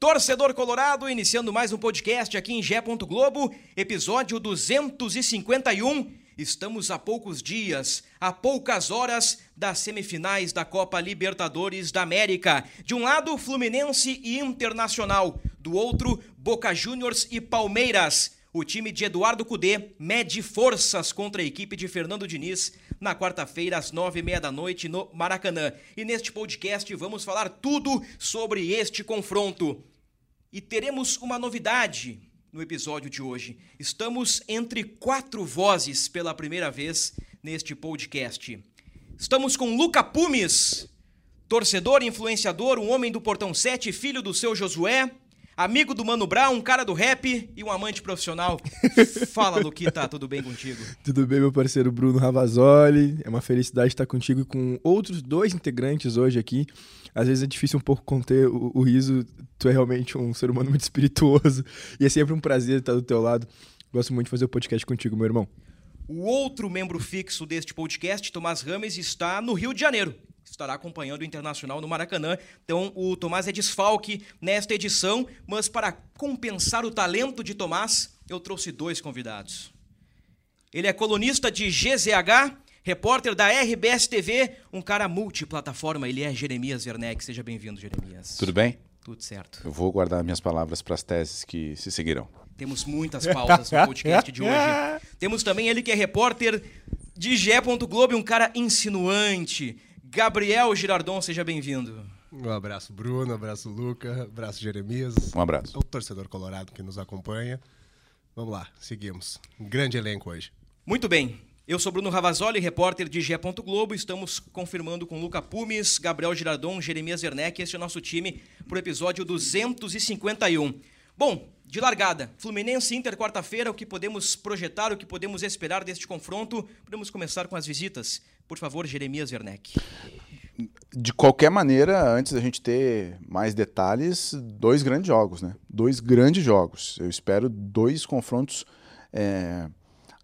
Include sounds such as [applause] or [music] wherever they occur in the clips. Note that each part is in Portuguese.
Torcedor Colorado, iniciando mais um podcast aqui em Gé. Globo, episódio 251. Estamos a poucos dias, a poucas horas das semifinais da Copa Libertadores da América. De um lado, Fluminense e Internacional. Do outro, Boca Juniors e Palmeiras. O time de Eduardo Cudê mede forças contra a equipe de Fernando Diniz na quarta-feira, às nove e meia da noite, no Maracanã. E neste podcast vamos falar tudo sobre este confronto. E teremos uma novidade no episódio de hoje. Estamos entre quatro vozes pela primeira vez neste podcast. Estamos com Luca Pumes, torcedor, influenciador, um homem do Portão 7, filho do seu Josué, amigo do Mano Brown, um cara do rap e um amante profissional. [laughs] Fala, Luquita, tudo bem contigo? Tudo bem, meu parceiro Bruno Ravazoli. É uma felicidade estar contigo e com outros dois integrantes hoje aqui. Às vezes é difícil um pouco conter o, o riso. Tu é realmente um ser humano muito [laughs] espirituoso e é sempre um prazer estar do teu lado. Gosto muito de fazer o podcast contigo, meu irmão. O outro membro fixo deste podcast, Tomás Rames, está no Rio de Janeiro. Estará acompanhando o Internacional no Maracanã. Então, o Tomás é desfalque nesta edição, mas para compensar o talento de Tomás, eu trouxe dois convidados. Ele é colunista de GZH, repórter da RBS TV, um cara multiplataforma. Ele é Jeremias Werneck. Seja bem-vindo, Jeremias. Tudo bem? Tudo certo. Eu vou guardar minhas palavras para as teses que se seguirão. Temos muitas pautas no podcast de hoje. Temos também ele que é repórter de Gé. Globo, um cara insinuante. Gabriel Girardon, seja bem-vindo. Um abraço, Bruno, um abraço, Luca, um abraço, Jeremias. Um abraço. O torcedor colorado que nos acompanha. Vamos lá, seguimos. Um grande elenco hoje. Muito bem. Eu sou Bruno Ravazoli, repórter de Gé. Globo. Estamos confirmando com Luca Pumes, Gabriel Girardon, Jeremias Werneck. Este é o nosso time para o episódio 251. Bom, de largada, Fluminense Inter quarta-feira, o que podemos projetar, o que podemos esperar deste confronto? Podemos começar com as visitas. Por favor, Jeremias Werneck. De qualquer maneira, antes da gente ter mais detalhes, dois grandes jogos, né? Dois grandes jogos. Eu espero dois confrontos é,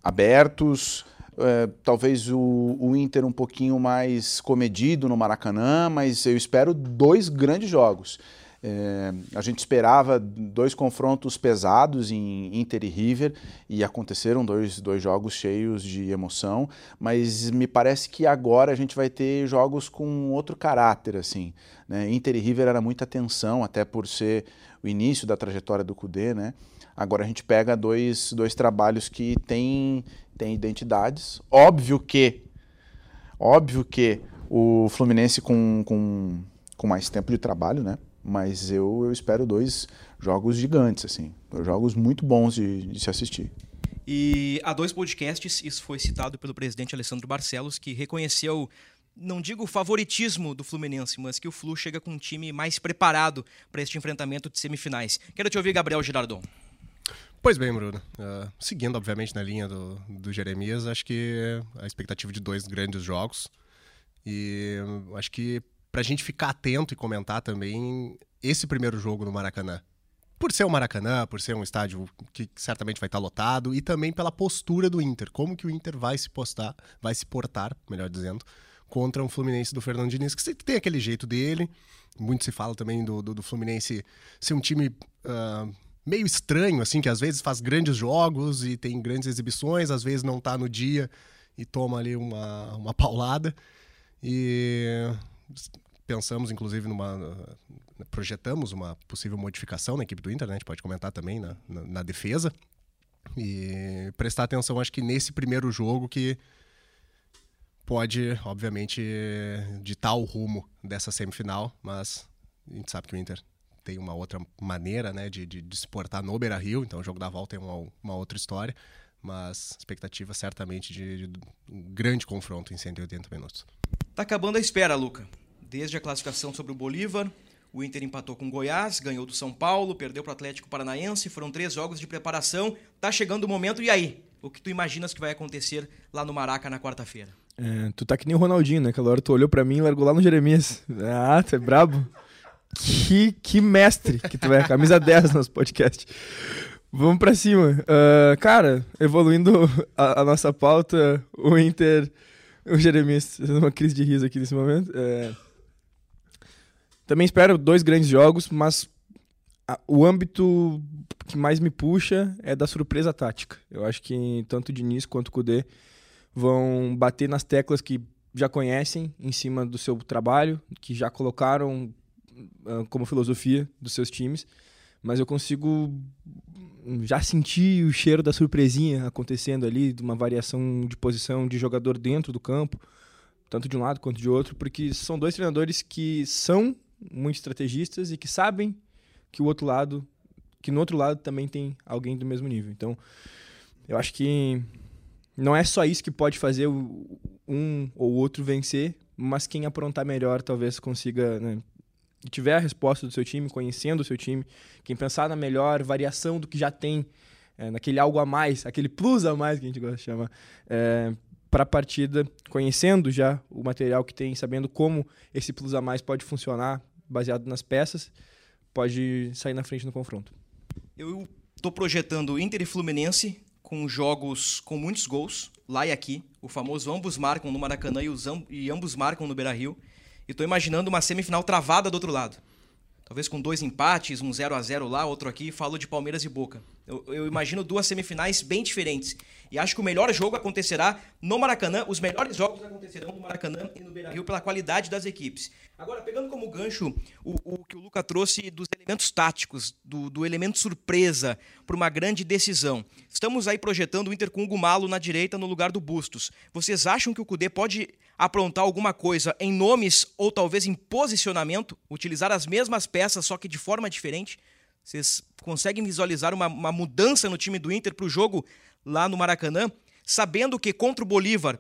abertos. É, talvez o, o, Inter um pouquinho mais comedido no Maracanã, mas eu espero dois grandes jogos. É, a gente esperava dois confrontos pesados em Inter e River e aconteceram dois, dois jogos cheios de emoção, mas me parece que agora a gente vai ter jogos com outro caráter. assim. Né? Inter e River era muita tensão, até por ser o início da trajetória do Cudê. Né? Agora a gente pega dois, dois trabalhos que têm, têm identidades. Óbvio que, óbvio que o Fluminense com, com, com mais tempo de trabalho, né? mas eu, eu espero dois jogos gigantes, assim, jogos muito bons de, de, se assistir. E há dois podcasts, isso foi citado pelo presidente Alessandro Barcelos, que reconheceu, não digo o favoritismo do Fluminense, mas que o Flu chega com um time mais preparado para este enfrentamento de semifinais. Quero te ouvir, Gabriel Girardon. Pois bem, Bruno. Uh, seguindo, obviamente, na linha do, do Jeremias, acho que a expectativa de dois grandes jogos. E acho que para a gente ficar atento e comentar também esse primeiro jogo no Maracanã. Por ser o Maracanã, por ser um estádio que certamente vai estar lotado e também pela postura do Inter, como que o Inter vai se postar, vai se portar, melhor dizendo, contra um Fluminense do Fernando Diniz, que tem aquele jeito dele. Muito se fala também do, do, do Fluminense ser um time uh, meio estranho, assim, que às vezes faz grandes jogos e tem grandes exibições, às vezes não está no dia e toma ali uma, uma [laughs] paulada. E pensamos, inclusive, numa. projetamos uma possível modificação na equipe do Inter, né? A gente pode comentar também na, na, na defesa. E prestar atenção, acho que nesse primeiro jogo que pode, obviamente, ditar o rumo dessa semifinal, mas a gente sabe que o Inter tem uma outra maneira né, de, de, de se portar no Beira Rio, então o jogo da volta é uma, uma outra história, mas expectativa certamente de, de um grande confronto em 180 minutos. Tá acabando a espera, Luca. desde a classificação sobre o Bolívar, o Inter empatou com o Goiás, ganhou do São Paulo, perdeu para o Atlético Paranaense, foram três jogos de preparação. Tá chegando o momento, e aí? O que tu imaginas que vai acontecer lá no Maraca na quarta-feira? É, tu tá que nem o Ronaldinho, né? Aquela hora tu olhou pra mim e largou lá no Jeremias. Ah, tu é brabo. Que, que mestre que tu é. Camisa 10 no nosso podcast. Vamos pra cima. Uh, cara, evoluindo a, a, nossa pauta, o Inter. O Jeremias, uma crise de riso aqui nesse momento. É, também espero dois grandes jogos, mas a, o âmbito que mais me puxa é da surpresa tática. Eu acho que tanto o Diniz quanto o Kudê vão bater nas teclas que já conhecem em cima do seu trabalho, que já colocaram como filosofia dos seus times, mas eu consigo já sentir o cheiro da surpresinha acontecendo ali, de uma variação de posição de jogador dentro do campo, tanto de um lado quanto de outro, porque são dois treinadores que são muito estrategistas e que sabem que o outro lado, que no outro lado também tem alguém do mesmo nível. Então, eu acho que não é só isso que pode fazer um ou outro vencer, mas quem aprontar melhor talvez consiga, né, tiver a resposta do seu time, conhecendo o seu time, quem pensar na melhor variação do que já tem, é, naquele algo a mais, aquele plus a mais que a gente gosta de chamar, é, para a partida, conhecendo já o material que tem, sabendo como esse plus a mais pode funcionar baseado nas peças, pode sair na frente no confronto. Eu estou projetando Inter e Fluminense com jogos com muitos gols, lá e aqui. O famoso ambos marcam no Maracanã e, os amb e ambos marcam no Beira-Rio. E estou imaginando uma semifinal travada do outro lado. Talvez com dois empates, um 0 a 0 lá, outro aqui. Falo de Palmeiras e Boca. Eu, eu, imagino duas semifinais bem diferentes. E acho que o melhor jogo acontecerá no Maracanã. Os melhores jogos acontecerão no Maracanã e no Beira-Rio pela qualidade das equipes. Agora, pegando como gancho o, o que o Luca trouxe dos elementos táticos, do, do elemento surpresa para uma grande decisão. Estamos aí projetando o Inter com o Gumalo na direita no lugar do Bustos. Vocês acham que o Cudê pode aprontar alguma coisa em nomes ou talvez em posicionamento? Utilizar as mesmas peças, só que de forma diferente? Vocês conseguem visualizar uma, uma mudança no time do Inter para o jogo lá no Maracanã, sabendo que contra o Bolívar,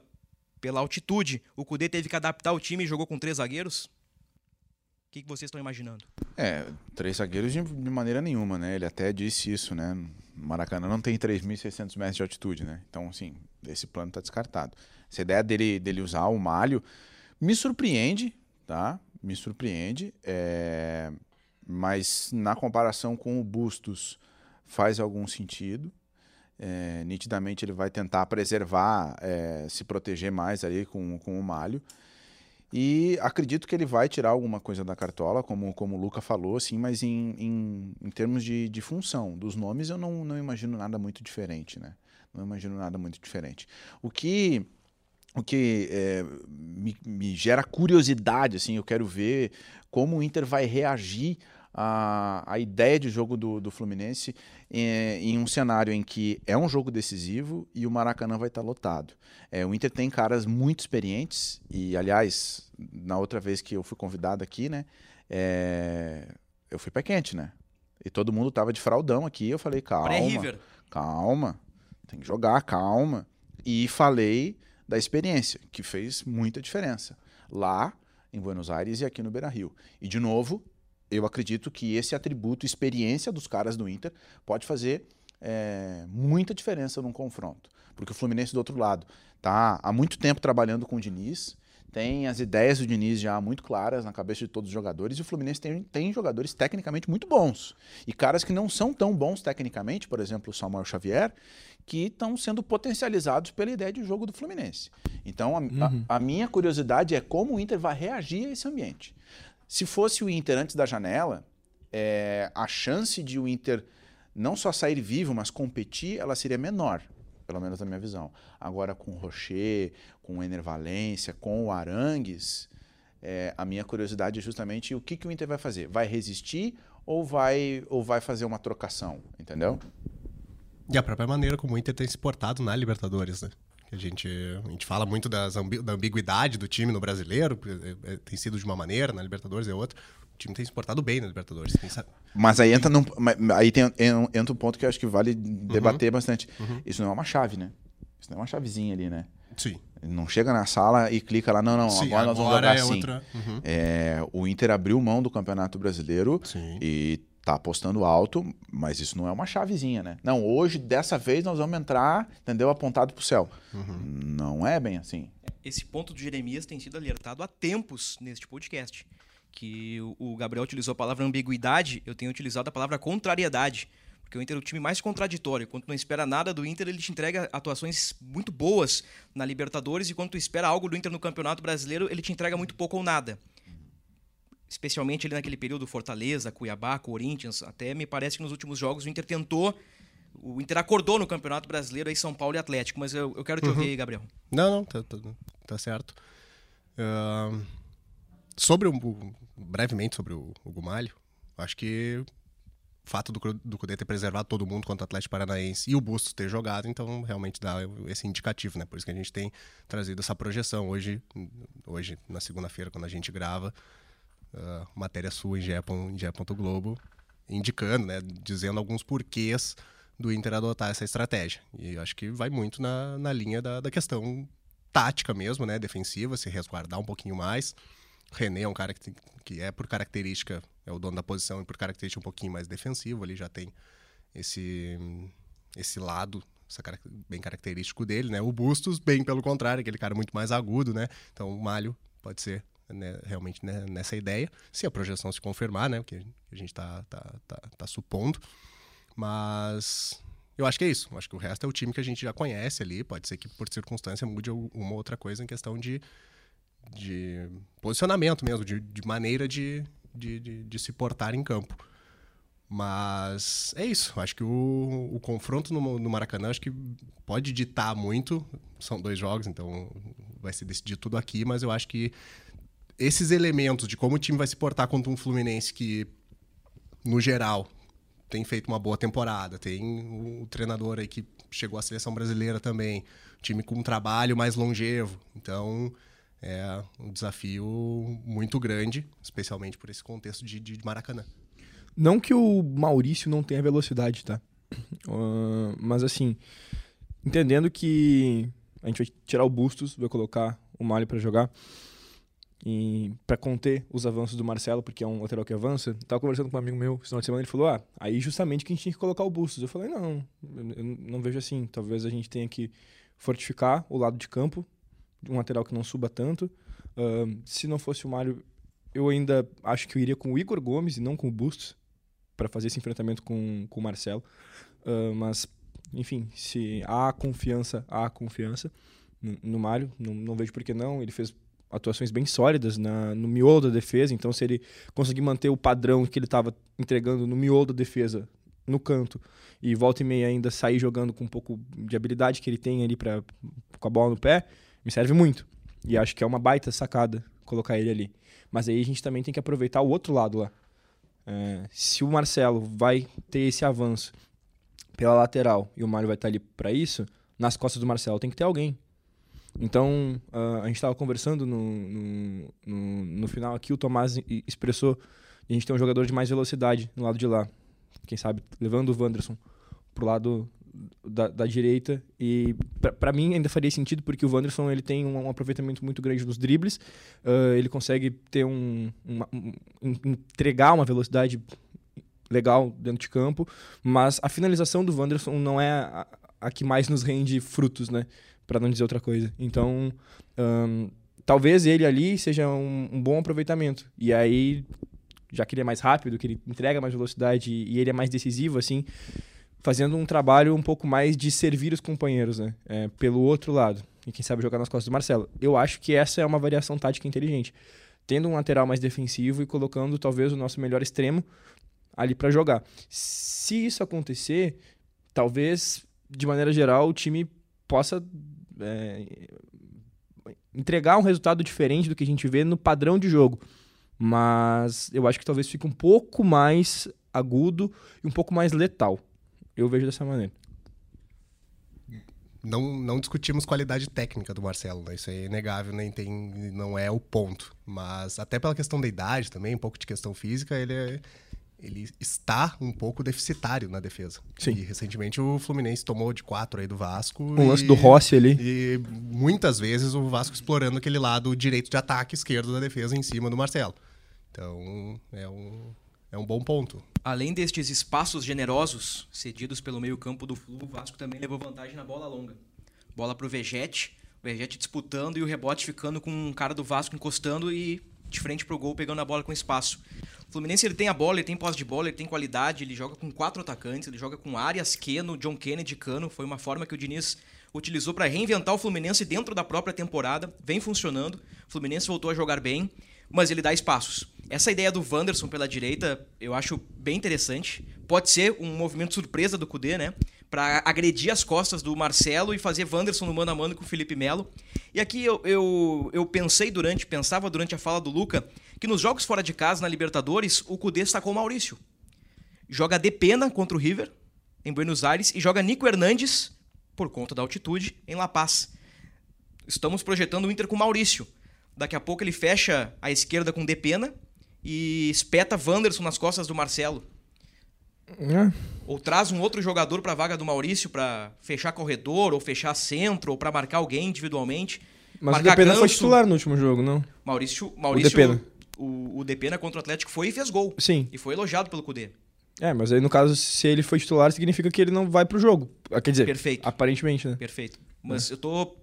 pela altitude, o Cudê teve que adaptar o time e jogou com três zagueiros? O que, que vocês estão imaginando? É, três zagueiros de, de, maneira nenhuma, né? Ele até disse isso, né? Maracanã não tem 3.600 metros de altitude, né? Então, assim, esse plano está descartado. Essa ideia dele, dele usar o malho me surpreende, tá? Me surpreende. É mas na comparação com o Bustos faz algum sentido. É, nitidamente ele vai tentar preservar, é, se proteger mais ali com, com o malho. E acredito que ele vai tirar alguma coisa da cartola, como, como o Luca falou, assim, mas em, em, em termos de, de função. Dos nomes eu não, não imagino nada muito diferente, né? Não imagino nada muito diferente. O que o que é, me, me, gera curiosidade, assim, eu quero ver como o Inter vai reagir a, a ideia de jogo do, do Fluminense em, em, um cenário em que é um jogo decisivo e o Maracanã vai estar lotado. É, o Inter tem caras muito experientes e, aliás, na outra vez que eu fui convidado aqui, né, é, eu fui pé quente, né? E todo mundo tava de fraldão aqui. Eu falei, calma, calma, tem que jogar, calma. E falei da experiência, que fez muita diferença. Lá em Buenos Aires e aqui no Beira Rio. E, de novo, eu acredito que esse atributo, experiência dos caras do Inter, pode fazer é, muita diferença num confronto. Porque o Fluminense, do outro lado, está há muito tempo trabalhando com o Diniz, tem as ideias do Diniz já muito claras na cabeça de todos os jogadores, e o Fluminense tem, tem jogadores tecnicamente muito bons. E caras que não são tão bons tecnicamente, por exemplo, o Samuel Xavier, que estão sendo potencializados pela ideia de jogo do Fluminense. Então, a, uhum. a, a minha curiosidade é como o Inter vai reagir a esse ambiente. Se fosse o Inter antes da janela, é, a chance de o Inter não só sair vivo, mas competir, ela seria menor, pelo menos na minha visão. Agora, com o Rocher, com o Ener Valência, com o Arangues, é, a minha curiosidade é justamente o que, que o Inter vai fazer. Vai resistir ou vai, ou vai fazer uma trocação, entendeu? E a própria maneira como o Inter tem se portado na Libertadores, né? A gente, a gente fala muito das ambi da ambiguidade do time no brasileiro, é, é, tem sido de uma maneira, na Libertadores é outra. O time tem se portado bem na Libertadores. Mas aí entra, num, aí tem, entra um ponto que eu acho que vale debater uhum. bastante. Uhum. Isso não é uma chave, né? Isso não é uma chavezinha ali, né? Sim. Não chega na sala e clica lá, não, não, Sim, agora, nós vamos agora jogar é assim. outra. Uhum. É, o Inter abriu mão do Campeonato Brasileiro Sim. e tá apostando alto, mas isso não é uma chavezinha, né? Não, hoje, dessa vez, nós vamos entrar, entendeu? Apontado pro céu. Não é bem assim. Esse ponto do Jeremias tem sido alertado há tempos neste podcast. Que o- Gabriel utilizou a palavra ambiguidade, eu tenho utilizado a palavra contrariedade. Porque o Inter é o time mais contraditório. Quando tu não espera nada do Inter, ele te entrega atuações muito boas na Libertadores. E quando tu espera algo do Inter no Campeonato Brasileiro, ele te entrega muito pouco ou nada. Especialmente ali naquele período Fortaleza, Cuiabá, Corinthians. Até me parece que nos últimos jogos o Inter tentou. O Inter acordou no Campeonato Brasileiro aí São Paulo e Atlético. Mas eu, eu quero te ouvir aí, Gabriel. Não, não, tá, tá, tá certo. Ahn, sobre o- brevemente sobre o, o Gumalho, acho que o fato do, do Cudê ter preservado todo mundo contra o Atlético Paranaense e o Bustos ter jogado, então realmente dá esse indicativo, né? Por isso que a gente tem trazido essa projeção hoje, hoje na segunda-feira, quando a gente grava, ah, matéria sua em GE. em. Globo, indicando, né? Dizendo alguns porquês do Inter adotar essa estratégia. E acho que vai muito na, na linha da, da questão tática mesmo, né? Defensiva, se resguardar um pouquinho mais. René é um cara que, que é por característica, é o dono da posição e por característica um pouquinho mais defensivo, ele já tem esse, esse lado essa cara- bem característico dele, né? O Bustos, bem pelo contrário, aquele cara muito mais agudo, né? Então o Malho pode ser né, realmente né, nessa ideia, se a projeção se confirmar, né? O que a gente tá, tá, tá, tá supondo. Mas eu acho que é isso. Eu acho que o resto é o time que a gente já conhece ali. Pode ser que por circunstância mude uma outra coisa em questão de, de posicionamento mesmo, de, de maneira de, de, de, de se portar em campo. Mas é isso. Acho que o, o confronto no, no Maracanã acho que pode ditar muito. São dois jogos, então vai se decidir tudo aqui. Mas eu acho que esses elementos de como o time vai se portar contra um Fluminense que, no geral, tem feito uma boa temporada, tem o treinador aí que chegou à seleção brasileira também, time com um trabalho mais longevo. Então, é um desafio muito grande, especialmente por esse contexto de, de Maracanã. Não que o Maurício não tenha velocidade, tá? [clears throat] Ah, mas assim, entendendo que a gente vai tirar o Bustos, vai colocar o Malho pra jogar e para conter os avanços do Marcelo, porque é um lateral que avança. Tava conversando com um amigo meu esse final de semana, ele falou: "Ah, aí justamente que a gente tinha que colocar o Bustos". Eu falei: "Não, eu não vejo assim. Talvez a gente tenha que fortificar o lado de campo, um lateral que não suba tanto. Ah, se não fosse o Mário, eu ainda acho que eu iria com o Igor Gomes e não com o Bustos para fazer esse enfrentamento com, com o Marcelo. Ah, mas, enfim, se há confiança, há confiança no, no Mário. Não, não vejo por que não. Ele fez atuações bem sólidas na, no miolo da defesa. Então, se ele conseguir manter o padrão que ele estava entregando no miolo da defesa, no canto, e volta e meia ainda sair jogando com um pouco de habilidade que ele tem ali pra, com a bola no pé, me serve muito. E acho que é uma baita sacada colocar ele ali. Mas aí a gente também tem que aproveitar o outro lado lá. É, se o Marcelo vai ter esse avanço pela lateral e o Mário vai estar ali para isso, nas costas do Marcelo tem que ter alguém. Então, ah, a gente estava conversando no, no, no, no final aqui, o Tomás expressou a gente tem um jogador de mais velocidade no lado de lá. Quem sabe levando o Wanderson pro lado da, da direita e para mim ainda faria sentido porque o Wanderson ele tem um, um aproveitamento muito grande nos dribles ah, ele consegue ter um, uma- um- en- entregar uma velocidade legal dentro de campo mas a finalização do Wanderson não é a, a que mais nos rende frutos né? Para não dizer outra coisa. Então ahn, talvez ele ali seja um, um bom aproveitamento. E aí já que ele é mais rápido, que ele entrega mais velocidade e e ele é mais decisivo, assim, fazendo um trabalho um pouco mais de servir os companheiros, né? É, pelo outro lado. E quem sabe jogar nas costas do Marcelo. Eu acho que essa é uma variação tática inteligente. Tendo um lateral mais defensivo e colocando talvez o nosso melhor extremo ali para jogar. Se isso acontecer, talvez, de maneira geral, o time possa é, entregar um resultado diferente do que a gente vê no padrão de jogo. Mas eu acho que talvez fique um pouco mais agudo e um pouco mais letal. Eu vejo dessa maneira. Não, não discutimos qualidade técnica do Marcelo, né? Isso é inegável, nem tem, não é o ponto. Mas até pela questão da idade também, um pouco de questão física, ele é, ele está um pouco deficitário na defesa. Sim. E recentemente o Fluminense tomou de quatro aí do Vasco. Um lance do Rossi ali. E muitas vezes o Vasco explorando aquele lado direito de ataque esquerdo da defesa em cima do Marcelo. Então é um, é um bom ponto. Além destes espaços generosos cedidos pelo meio-campo do Flu, o Vasco também levou vantagem na bola longa. Bola pro Vegete, o Vegete disputando e o rebote ficando com um cara do Vasco encostando e de frente pro gol pegando a bola com espaço. O Fluminense ele tem a bola, ele tem posse de bola, ele tem qualidade, ele joga com quatro atacantes, ele joga com Arias, Keno, John Kennedy, Cano. Foi uma forma que o Diniz utilizou para reinventar o Fluminense dentro da própria temporada. Vem funcionando. O Fluminense voltou a jogar bem, mas ele dá espaços. Essa ideia do Wanderson pela direita eu acho bem interessante. Pode ser um movimento surpresa do Cudê, né? Para agredir as costas do Marcelo e fazer Wanderson no mano a mano com o Felipe Melo. E aqui eu, eu, eu pensei durante, pensava durante a fala do Luca, que nos jogos fora de casa na Libertadores, o Cudê sacou o Maurício. Joga de pena contra o River, em Buenos Aires, e joga Nico Hernandes, por conta da altitude, em La Paz. Estamos projetando o Inter com o Maurício. Daqui a pouco ele fecha a esquerda com Depena e espeta Wanderson nas costas do Marcelo. É. Ou traz um outro jogador para a vaga do Maurício para fechar corredor, ou fechar centro, ou para marcar alguém individualmente. Mas marcar o Depena foi ganso. titular no último jogo, não? Maurício, Maurício Depena. O, o Depena contra o Atlético foi e fez gol. Sim. E foi elogiado pelo Cudê. É, mas aí no caso, se ele foi titular, significa que ele não vai pro jogo. Ah, Quer dizer, Perfeito. aparentemente, né? Perfeito. Mas eu tô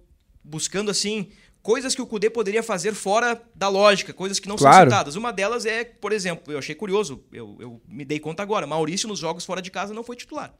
buscando, assim, coisas que o Cudê poderia fazer fora da lógica, coisas que não são Claro. citadas. Uma delas é, por exemplo, eu achei curioso, eu, eu me dei conta agora, Maurício nos jogos fora de casa não foi titular.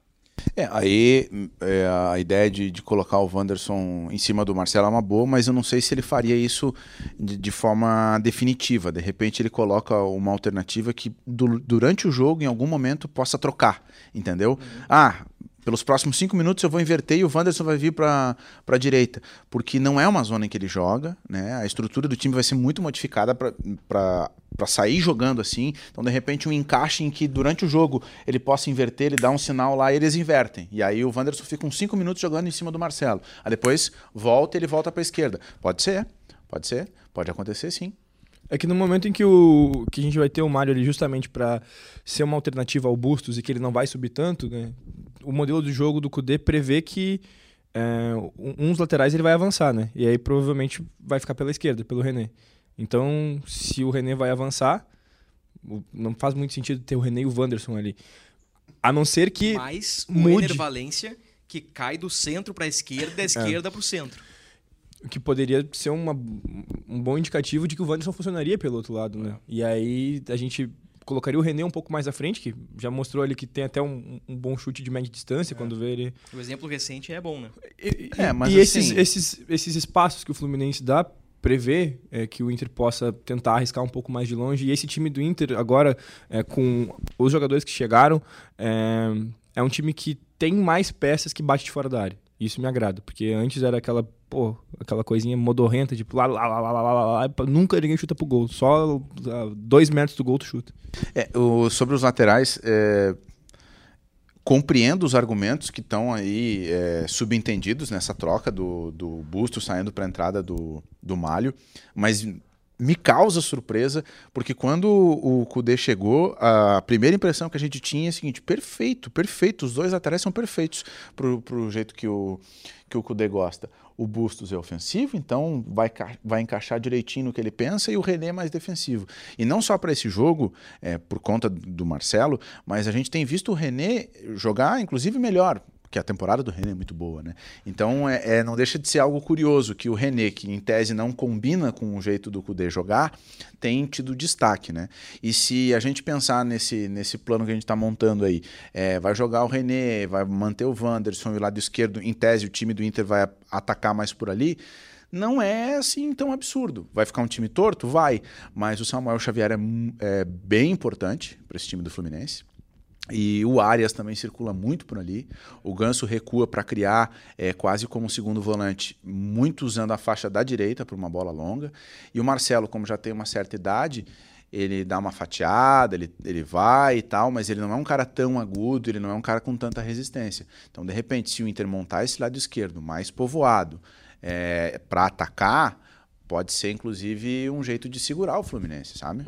É, aí é, a ideia de, de colocar o Wanderson em cima do Marcelo é uma boa, mas eu não sei se ele faria isso de, de forma definitiva. De repente ele coloca uma alternativa que du- durante o jogo, em algum momento, possa trocar, entendeu? Ah, pelos próximos cinco minutos eu vou inverter e o Wanderson vai vir para a direita, porque não é uma zona em que ele joga, né? A estrutura do time vai ser muito modificada para sair jogando assim. Então, de repente, um encaixe em que durante o jogo ele possa inverter, ele dá um sinal lá e eles invertem. E aí o Wanderson fica uns 5 minutos jogando em cima do Marcelo. Aí depois volta e ele volta para a esquerda. Pode ser, pode ser, pode acontecer sim. É que no momento em que, o, que a gente vai ter o Mário ali justamente pra ser uma alternativa ao Bustos e que ele não vai subir tanto, né? O modelo de jogo do Kudê prevê que é, uns laterais ele vai avançar, né? E aí provavelmente vai ficar pela esquerda, pelo René. Então, se o René vai avançar, não faz muito sentido ter o René e o Wanderson ali. A não ser que Mas o mude. Valência, que cai do centro para a esquerda e da esquerda para o centro. Que poderia ser uma, um bom indicativo de que o Wanderson funcionaria pelo outro lado, né? E aí a gente colocaria o René um pouco mais à frente, que já mostrou ali que tem até um, um bom chute de média distância quando vê ele. O exemplo recente é bom, né? E, É, mas e esses, assim- esses, esses espaços que o Fluminense dá prevê é, que o Inter possa tentar arriscar um pouco mais de longe. E esse time do Inter, agora, é, com os jogadores que chegaram, é, é um time que tem mais peças que bate de fora da área. Isso me agrada, porque antes era aquela, pô, aquela coisinha modorrenta, tipo, lá, lá, lá, lá, lá, lá, lá, nunca ninguém chuta pro gol, só ah, dois metros do gol tu chuta. É, o, sobre os laterais, é, compreendo os argumentos que estão aí é, subentendidos nessa troca do, do Busto saindo para entrada do, do Malho, mas me causa surpresa, porque quando o Kudê chegou, a primeira impressão que a gente tinha é a seguinte, perfeito, perfeito, os dois laterais são perfeitos pro, pro jeito que o, que o Kudê gosta. O Bustos é ofensivo, então vai, vai encaixar direitinho no que ele pensa, e o René é mais defensivo. E não só para esse jogo, é, por conta do Marcelo, mas a gente tem visto o René jogar, inclusive, melhor. Porque a temporada do René é muito boa, né? Então é, é- não deixa de ser algo curioso que o René, que em tese não combina com o jeito do Kudê jogar, tem tido destaque, né? E se a gente pensar nesse, nesse plano que a gente está montando aí, é, vai jogar o René, vai manter o Wanderson e o lado esquerdo, em tese o time do Inter vai atacar mais por ali, não é assim tão absurdo. Vai ficar um time torto? Vai. Mas o Samuel Xavier é, é bem importante para esse time do Fluminense. E o Arias também circula muito por ali. O Ganso recua para criar é, quase como segundo volante, muito usando a faixa da direita para uma bola longa. E o Marcelo, como já tem uma certa idade, ele dá uma fatiada, ele, ele vai e tal, mas ele não é um cara tão agudo, ele não é um cara com tanta resistência. Então, de repente, se o Inter montar esse lado esquerdo mais povoado para atacar, pode ser inclusive um jeito de segurar o Fluminense, sabe?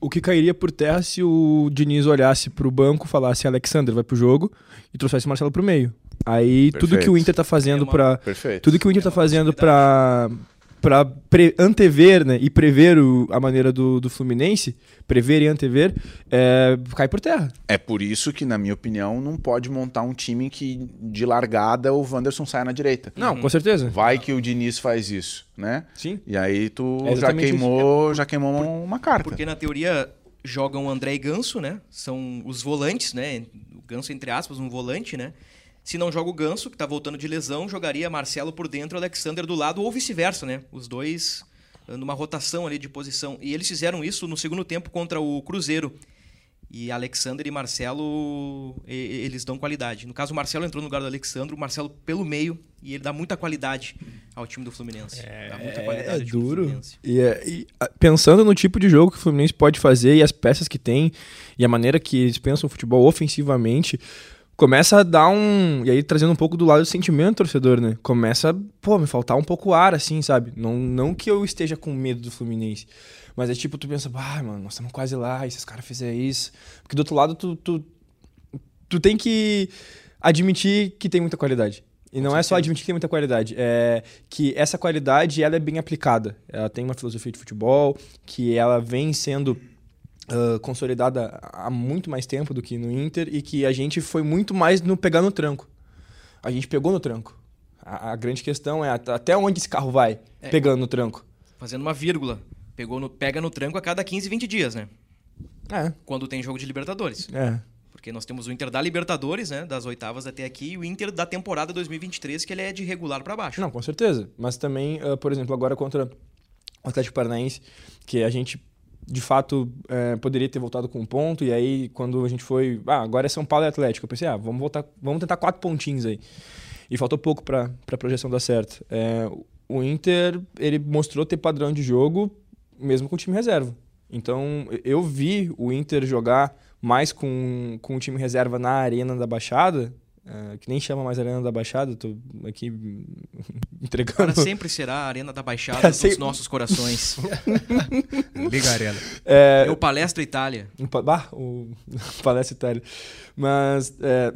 O que cairia por terra se o Diniz olhasse pro banco, falasse Alexander vai pro jogo e trouxesse o Marcelo pro meio. Aí tudo Perfeito. que o Inter tá fazendo É uma- pra Perfeito. tudo que o Inter tá fazendo possibilidade. Pra para antever, né, e prever o- a maneira do, do Fluminense, prever e antever, é, cai por terra. É por isso que, na minha opinião, não pode montar um time que de largada o Wanderson saia na direita. Não, com certeza. Vai que o Diniz faz isso, né? Sim. E aí tu É já queimou, já queimou uma, uma carta. Porque na teoria jogam André e Ganso, né? São os volantes, né? O Ganso, entre aspas, um volante, né? Se não joga o Ganso, que tá voltando de lesão, jogaria Marcelo por dentro Alexander do lado, ou vice-versa, né? Os dois eh, numa rotação ali de posição. E eles fizeram isso no segundo tempo contra o Cruzeiro. E Alexander e Marcelo, eles dão qualidade. No caso, o Marcelo entrou no lugar do Alexandre, o Marcelo pelo meio, e ele dá muita qualidade ao time do Fluminense. dá muita qualidade É ao time do duro. Fluminense. E, é- e, a- pensando no tipo de jogo que o Fluminense pode fazer e as peças que tem e a maneira que eles pensam o futebol ofensivamente, começa a dar um. E aí trazendo um pouco do lado do sentimento torcedor, né? Começa, pô, me faltar um pouco ar, assim, sabe? Não, não que eu esteja com medo do Fluminense. Mas é tipo, tu pensa, ah, mano, nós estamos quase lá, e se os caras fizerem isso. Porque do outro lado, tu, tu, tu tem que admitir que tem muita qualidade. E não é só admitir que tem muita qualidade, é que essa qualidade ela é bem aplicada. Ela tem uma filosofia de futebol, que ela vem sendo consolidada há muito mais tempo do que no Inter e que a gente foi muito mais no pegar no tranco. A gente pegou no tranco. A, a grande questão é at- até onde esse carro vai É. pegando no tranco. Fazendo uma vírgula. Pegou no, pega no tranco a cada 15, 20 dias, né? É, Quando tem jogo de Libertadores. é. Porque nós temos o Inter da Libertadores, né? Das oitavas até aqui, e o Inter da temporada 2023, que ele é de regular pra baixo. Não, com certeza. Mas também, ah, por exemplo, agora contra o Atlético Paranaense, que a gente de fato eh, poderia ter voltado com um ponto, e aí quando a gente foi, ah, agora é São Paulo e Atlético, eu pensei, ah, vamos voltar, vamos tentar quatro pontinhos aí. E faltou pouco para a projeção dar certo. Eh, o Inter, ele mostrou ter padrão de jogo mesmo com o time reserva. Então, eu vi o Inter jogar mais com, com o time reserva na Arena da Baixada, eh, que nem chama mais Arena da Baixada, tô aqui [laughs] entregando. Para sempre será a Arena da Baixada Para dos sempre. nossos corações. [laughs] Liga a Arena. É, Eu Palestra Itália. um bah, o [laughs] Palestra Itália. Mas é,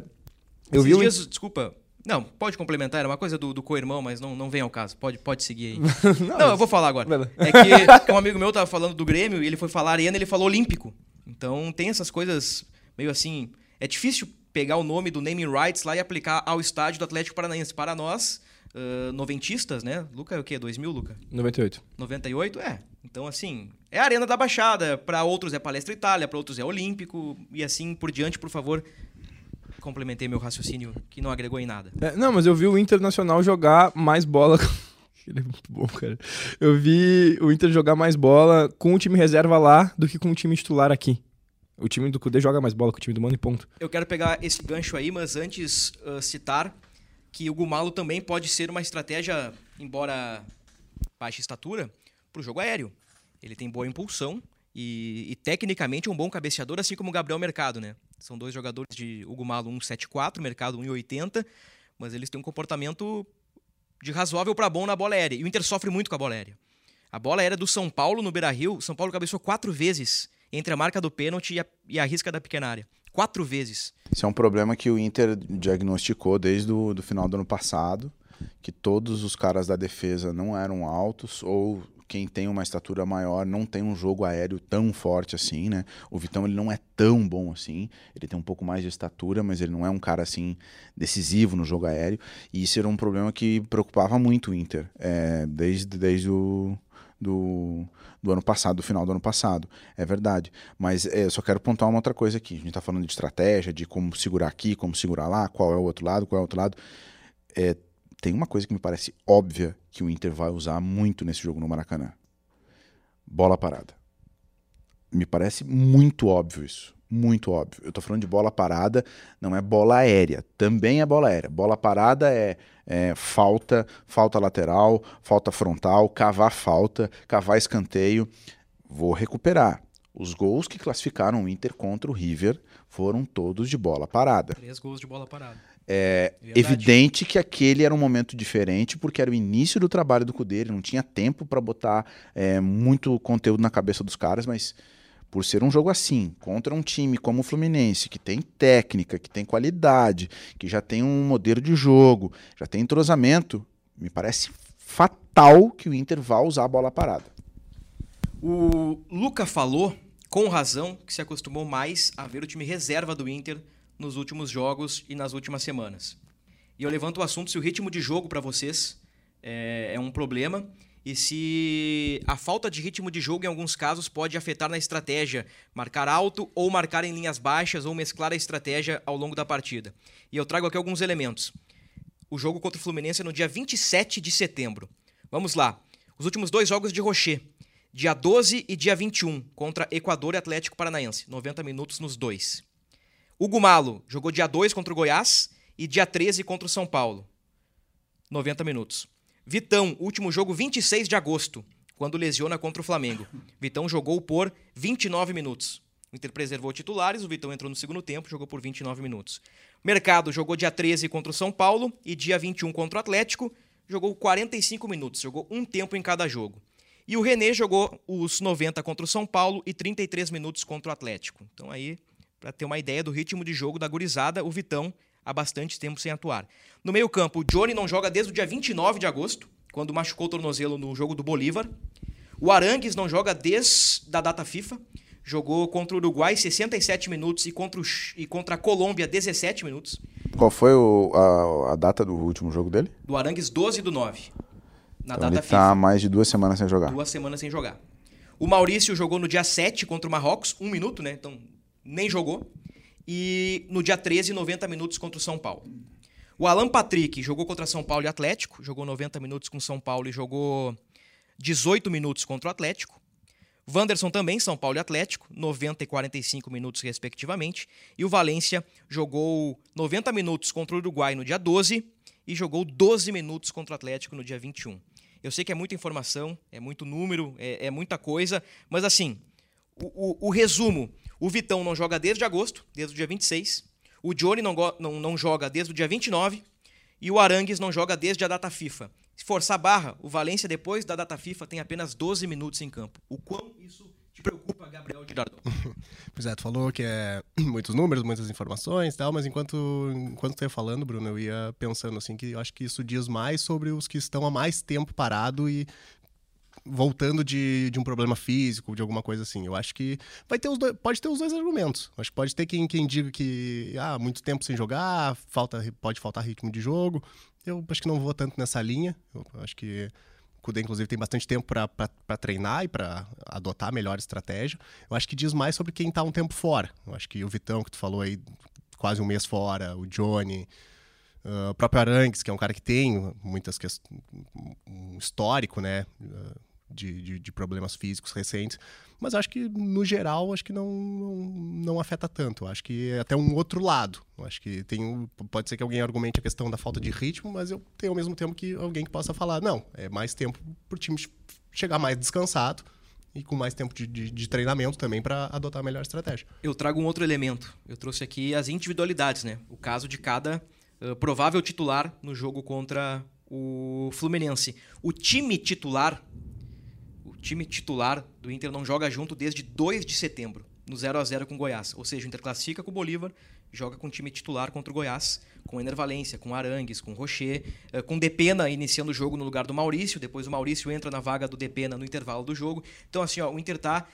eu Esses vi o dias, desculpa. Não, pode complementar, era uma coisa do, do co-irmão, mas não, não vem ao caso. Pode, pode seguir aí. não, eu vou falar agora. É que, que um amigo meu tava falando do Grêmio e ele foi falar Arena ele falou Olímpico. Então tem essas coisas meio assim. É difícil pegar o nome do naming rights lá e aplicar ao estádio do Atlético Paranaense. Para nós, ah, noventistas, né? Luca é o quê? 2000, Luca? 98. 98? É. Então, assim, é a Arena da Baixada. Para outros é Palestra Itália, para outros é Olímpico e assim por diante, por favor. Complementei meu raciocínio que não agregou em nada. É, não, mas eu vi o Internacional jogar mais bola. [laughs] Ele é muito bom, cara. Eu vi o Inter jogar mais bola com o time reserva lá do que com o time titular aqui. O time do Cudê joga mais bola com o time do Mano e ponto. Eu quero pegar esse gancho aí, mas antes ah, citar que o Gumalo também pode ser uma estratégia, embora baixa estatura, para o jogo aéreo. Ele tem boa impulsão e, e tecnicamente é um bom cabeceador, assim como o Gabriel Mercado, né? São dois jogadores de o Gumalo 1,74, Mercado 1,80, mas eles têm um comportamento de razoável para bom na bola aérea. E o Inter sofre muito com a bola aérea. A bola aérea do São Paulo no Beira-Rio, São Paulo cabeceou quatro vezes entre a marca do pênalti e a, e a risca da pequena área. Quatro vezes. Isso é um problema que o Inter diagnosticou desde o do final do ano passado, que todos os caras da defesa não eram altos ou quem tem uma estatura maior não tem um jogo aéreo tão forte assim, né? O Vitão ele não é tão bom assim, ele tem um pouco mais de estatura, mas ele não é um cara assim decisivo no jogo aéreo e isso era um problema que preocupava muito o Inter, é, desde desde o do, do ano passado, do final do ano passado. É verdade. Mas é, eu só quero pontuar uma outra coisa aqui. A gente tá falando de estratégia, de como segurar aqui, como segurar lá, qual é o outro lado, qual é o outro lado. É, tem uma coisa que me parece óbvia que o Inter vai usar muito nesse jogo no Maracanã. Bola parada. Me parece muito óbvio isso. Muito óbvio. Eu tô falando de bola parada, não é bola aérea. Também é bola aérea. Bola parada é, é falta, falta lateral, falta frontal, cavar falta, cavar escanteio. Vou recuperar. Os gols que classificaram o Inter contra o River foram todos de bola parada. Três gols de bola parada. É Verdade. evidente que aquele era um momento diferente, porque era o início do trabalho do ele não tinha tempo para botar é, muito conteúdo na cabeça dos caras, mas por ser um jogo assim, contra um time como o Fluminense, que tem técnica, que tem qualidade, que já tem um modelo de jogo, já tem entrosamento, me parece fatal que o Inter vá usar a bola parada. O Luca falou, com razão, que se acostumou mais a ver o time reserva do Inter nos últimos jogos e nas últimas semanas. E eu levanto o assunto se o ritmo de jogo para vocês é, é um problema e se a falta de ritmo de jogo em alguns casos pode afetar na estratégia, marcar alto ou marcar em linhas baixas ou mesclar a estratégia ao longo da partida. E eu trago aqui alguns elementos. O jogo contra o Fluminense é no dia 27 de setembro. Vamos lá. Os últimos dois jogos de Rocher. Dia 12 e dia 21, contra Equador e Atlético Paranaense. 90 minutos nos dois. Hugo Malo jogou dia 2 contra o Goiás e dia 13 contra o São Paulo. 90 minutos. Vitão, último jogo 26 de agosto, quando lesiona contra o Flamengo. Vitão jogou por 29 minutos. O Inter preservou titulares, o Vitão entrou no segundo tempo, jogou por 29 minutos. Mercado jogou dia 13 contra o São Paulo e dia 21 contra o Atlético, jogou 45 minutos, jogou um tempo em cada jogo. E o René jogou os 90 contra o São Paulo e 33 minutos contra o Atlético. Então aí, para ter uma ideia do ritmo de jogo da gurizada, o Vitão há bastante tempo sem atuar. No meio-campo, o Johnny não joga desde o dia 29 de agosto, quando machucou o tornozelo no jogo do Bolívar. O Arangues não joga desde a data FIFA. Jogou contra o Uruguai 67 minutos e contra, o, e contra a Colômbia 17 minutos. Qual foi o, a, a, data do último jogo dele? Do Arangues 12 do 9. Na então data ele FIFA. tá mais de duas semanas sem jogar. Duas semanas sem jogar. O Maurício jogou no dia 7 contra o Marrocos, um minuto, né? Então nem jogou. E no dia 13, 90 minutos contra o São Paulo. O Alan Patrick jogou contra São Paulo e Atlético, jogou 90 minutos com São Paulo e jogou 18 minutos contra o Atlético. Wanderson também, São Paulo e Atlético, 90 e 45 minutos respectivamente. E o Valência jogou 90 minutos contra o Uruguai no dia 12 e jogou 12 minutos contra o Atlético no dia 21. Eu sei que é muita informação, é muito número, é, é muita coisa, mas assim, o, o, o resumo: o Vitão não joga desde agosto, desde o dia 26. O Johnny não, não, não joga desde o dia 29 e o Arangues não joga desde a data FIFA. Se forçar a barra, o Valência, depois da data FIFA, tem apenas 12 minutos em campo. O quão isso te preocupa, Gabriel Girardot? [laughs] pois é, tu falou que é [clears throat] muitos números, muitas informações e tal, mas enquanto, enquanto tu ia falando, Bruno, eu ia pensando assim que eu acho que isso diz mais sobre os que estão há mais tempo parado e voltando de, de um problema físico, de alguma coisa assim. Eu acho que vai ter os dois, pode ter os dois argumentos. Acho que pode ter quem, quem diga que ah, muito tempo sem jogar, falta, pode faltar ritmo de jogo. Eu acho que não vou tanto nessa linha. Eu acho que o Kudê, inclusive, tem bastante tempo para treinar e para adotar a melhor estratégia. Eu acho que diz mais sobre quem está um tempo fora. Eu acho que o Vitão, que tu falou aí, quase um mês fora, o Johnny, uh, o próprio Arangues, que é um cara que tem muitas questões, um histórico, né? Uh, de, de, de, problemas físicos recentes. Mas acho que, no geral, acho que não, não, não, afeta tanto. Acho que é até um outro lado. Acho que tem pode ser que alguém argumente a questão da falta de ritmo, mas eu tenho ao mesmo tempo que alguém que possa falar, não, é mais tempo para o time chegar mais descansado e com mais tempo de, de, de treinamento também para adotar a melhor estratégia. Eu trago um outro elemento. Eu trouxe aqui as individualidades, né? O caso de cada uh, provável titular no jogo contra o Fluminense. O time titular time titular do Inter não joga junto desde 2 de setembro, no 0 a 0 com o Goiás. Ou seja, o Inter classifica com o Bolívar, joga com o time titular contra o Goiás, com Ener Valência, com Arangues, com Rocher, eh, com Depena iniciando o jogo no lugar do Maurício, depois o Maurício entra na vaga do Depena no intervalo do jogo. Então, assim, ó, o Inter tá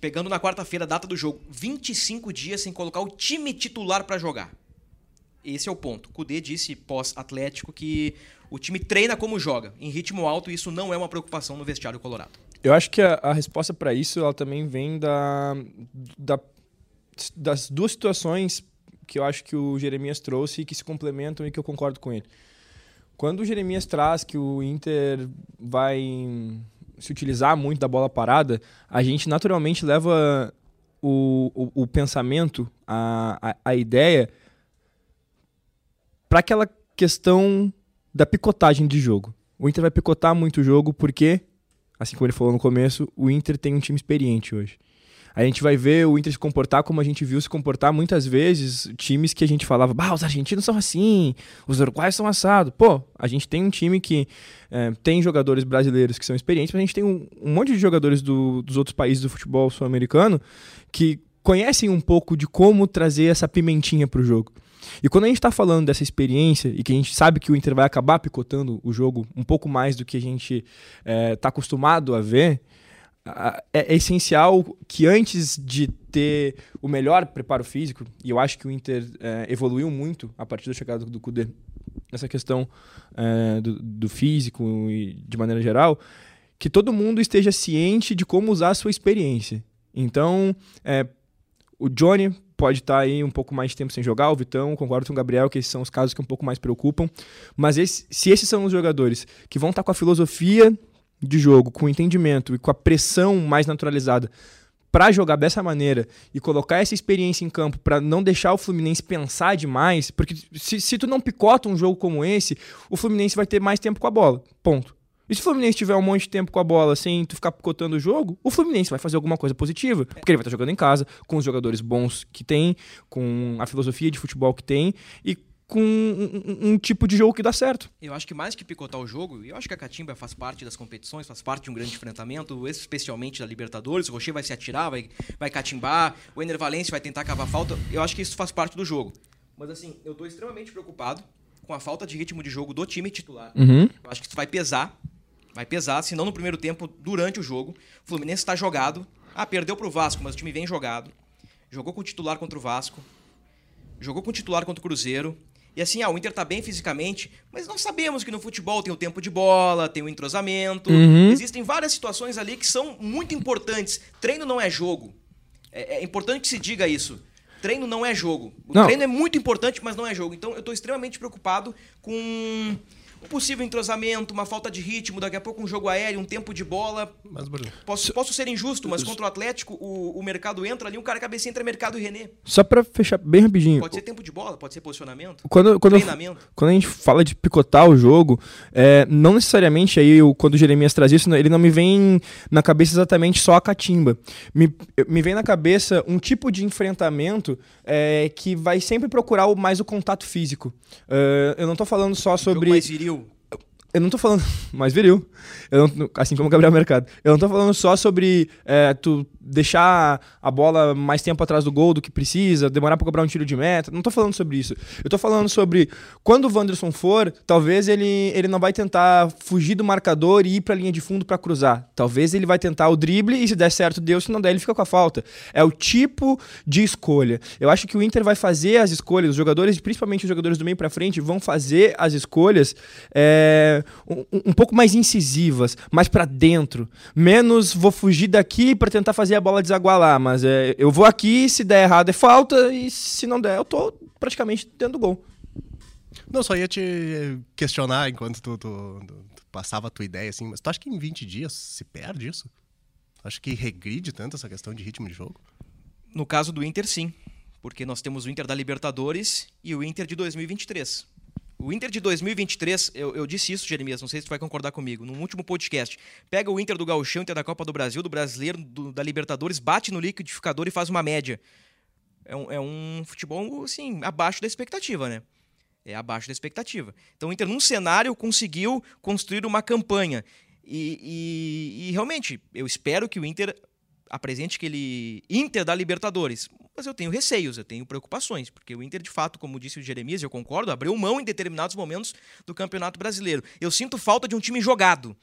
pegando na quarta-feira a data do jogo, 25 dias sem colocar o time titular para jogar. Esse é o ponto. O Kudê disse pós-Atlético que o time treina como joga, em ritmo alto, e isso não é uma preocupação no vestiário colorado. Eu acho que a, a resposta para isso ela também vem da, da, das duas situações que eu acho que o Jeremias trouxe e que se complementam e que eu concordo com ele. Quando o Jeremias traz que o Inter vai se utilizar muito da bola parada, a gente naturalmente leva o, o, o pensamento, a, a, a ideia, para aquela questão da picotagem de jogo. O Inter vai picotar muito o jogo porque assim como ele falou no começo, o Inter tem um time experiente hoje. A gente vai ver o Inter se comportar como a gente viu se comportar muitas vezes times que a gente falava, bah, os argentinos são assim, os uruguaios são assados. Pô, a gente tem um time que é, tem jogadores brasileiros que são experientes, mas a gente tem um, um monte de jogadores do, dos outros países do futebol sul-americano que conhecem um pouco de como trazer essa pimentinha para o jogo. E quando a gente está falando dessa experiência e que a gente sabe que o Inter vai acabar picotando o jogo um pouco mais do que a gente está é, tá acostumado a ver, é, é, essencial que antes de ter o melhor preparo físico, e eu acho que o Inter é, evoluiu muito a partir da chegada do Cudê nessa questão é, do, do, físico e de maneira geral, que todo mundo esteja ciente de como usar a sua experiência. Então, é, o Johnny pode estar tá aí um pouco mais de tempo sem jogar, o Vitão, concordo com o Gabriel, que esses são os casos que um pouco mais preocupam. Mas esse, se esses são os jogadores que vão estar tá com a filosofia de jogo, com o entendimento e com a pressão mais naturalizada para jogar dessa maneira e colocar essa experiência em campo para não deixar o Fluminense pensar demais, porque se, se tu não picota um jogo como esse, o Fluminense vai ter mais tempo com a bola. Ponto. E se o Fluminense tiver um monte de tempo com a bola sem tu ficar picotando o jogo, o Fluminense vai fazer alguma coisa positiva. Porque ele vai estar jogando em casa, com os jogadores bons que tem, com a filosofia de futebol que tem e com um, um, tipo de jogo que dá certo. Eu acho que mais que picotar o jogo, eu acho que a Catimba faz parte das competições, faz parte de um grande enfrentamento, especialmente da Libertadores. O Rocher vai se atirar, vai, vai catimbar, o Ener Valencia vai tentar cavar falta. Eu acho que isso faz parte do jogo. Mas assim, eu estou extremamente preocupado com a falta de ritmo de jogo do time titular. Uhum. Eu acho que isso vai pesar Vai pesar, se não no primeiro tempo, durante o jogo. O Fluminense está jogado. Ah, perdeu para o Vasco, mas o time vem jogado. Jogou com o titular contra o Vasco. Jogou com o titular contra o Cruzeiro. E assim, ah, o Inter tá bem fisicamente, mas nós sabemos que no futebol tem o tempo de bola, tem o entrosamento. Uhum. Existem várias situações ali que são muito importantes. Treino não é jogo. É, é importante que se diga isso. Treino não é jogo. O não. treino é muito importante, mas não é jogo. Então eu estou extremamente preocupado com um possível entrosamento, uma falta de ritmo, daqui a pouco um jogo aéreo, um tempo de bola. Mas, Bruno, posso, posso ser injusto, mas contra o Atlético, o, o mercado entra ali, um cara cabeça entre mercado e René. Só pra fechar bem rapidinho. Pode ser tempo de bola, pode ser posicionamento. Quando, quando, treinamento. quando a gente fala de picotar o jogo, é, não necessariamente aí, eu, quando o Jeremias traz isso, ele não me vem na cabeça exatamente só a catimba. Me, me vem na cabeça um tipo de enfrentamento é, que vai sempre procurar o, mais o contato físico. Uh, eu não tô falando só sobre. Viril. Eu não tô falando [laughs] mais viril. Não, assim como o Gabriel Mercado. Eu não tô falando só sobre é, tu deixar a bola mais tempo atrás do gol do que precisa, demorar para cobrar um tiro de meta. Não tô falando sobre isso. Eu tô falando sobre quando o Wanderson for, talvez ele, ele não vai tentar fugir do marcador e ir para a linha de fundo para cruzar. Talvez ele vai tentar o drible e se der certo, deu, se não der, ele fica com a falta. É o tipo de escolha. Eu acho que o Inter vai fazer as escolhas, os jogadores, principalmente os jogadores do meio para frente, vão fazer as escolhas é, um, um pouco mais incisivas, mais para dentro. Menos vou fugir daqui para tentar fazer a bola desaguar mas é, eu vou aqui, se der errado é falta, e se não der, eu tô praticamente dentro do gol. Não, só ia te questionar enquanto tu, tu, tu, tu passava a tua ideia, assim, mas tu acha que em 20 dias se perde isso? Acho que regride tanto essa questão de ritmo de jogo? No caso do Inter, sim. Porque nós temos o Inter da Libertadores e o Inter de 2023. O Inter de 2023, eu, eu, disse isso, Jeremias, não sei se tu vai concordar comigo, no último podcast. Pega o Inter do Gauchão, Inter da Copa do Brasil, do Brasileiro, do, da Libertadores, bate no liquidificador e faz uma média. É um, é um futebol, assim, abaixo da expectativa, né? É abaixo da expectativa. Então o Inter, num cenário, conseguiu construir uma campanha. E, e, e realmente, eu espero que o Inter apresente aquele Inter da Libertadores mas eu tenho receios, eu tenho preocupações, porque o Inter, de fato, como disse o Jeremias, eu concordo, abriu mão em determinados momentos do Campeonato Brasileiro. Eu sinto falta de um time jogado,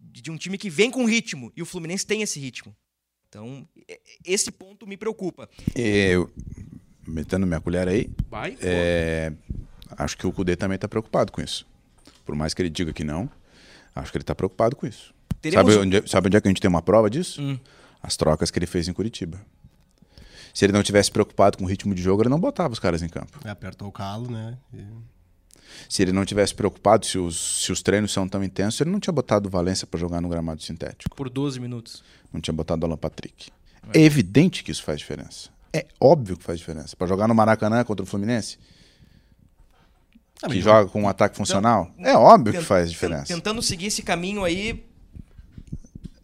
de um time que vem com ritmo, e o Fluminense tem esse ritmo. Então, esse ponto me preocupa. Eu, metendo minha colher aí, Vai, é, acho que o Cudê também está preocupado com isso. Por mais que ele diga que não, acho que ele está preocupado com isso. Teremos... Sabe, onde, sabe onde é que a gente tem uma prova disso? Hum. As trocas que ele fez em Curitiba se ele não tivesse preocupado com o ritmo de jogo, ele não botava os caras em campo. É, apertou o calo, né? E... Se ele não tivesse preocupado se os, se os treinos são tão intensos, ele não tinha botado o Valência para jogar no gramado sintético. Por 12 minutos. Não tinha botado o Alan Patrick. É. é evidente que isso faz diferença. É óbvio que faz diferença. Para jogar no Maracanã contra o Fluminense, que joga com um ataque funcional, então, é óbvio que faz diferença. Tentando seguir esse caminho aí,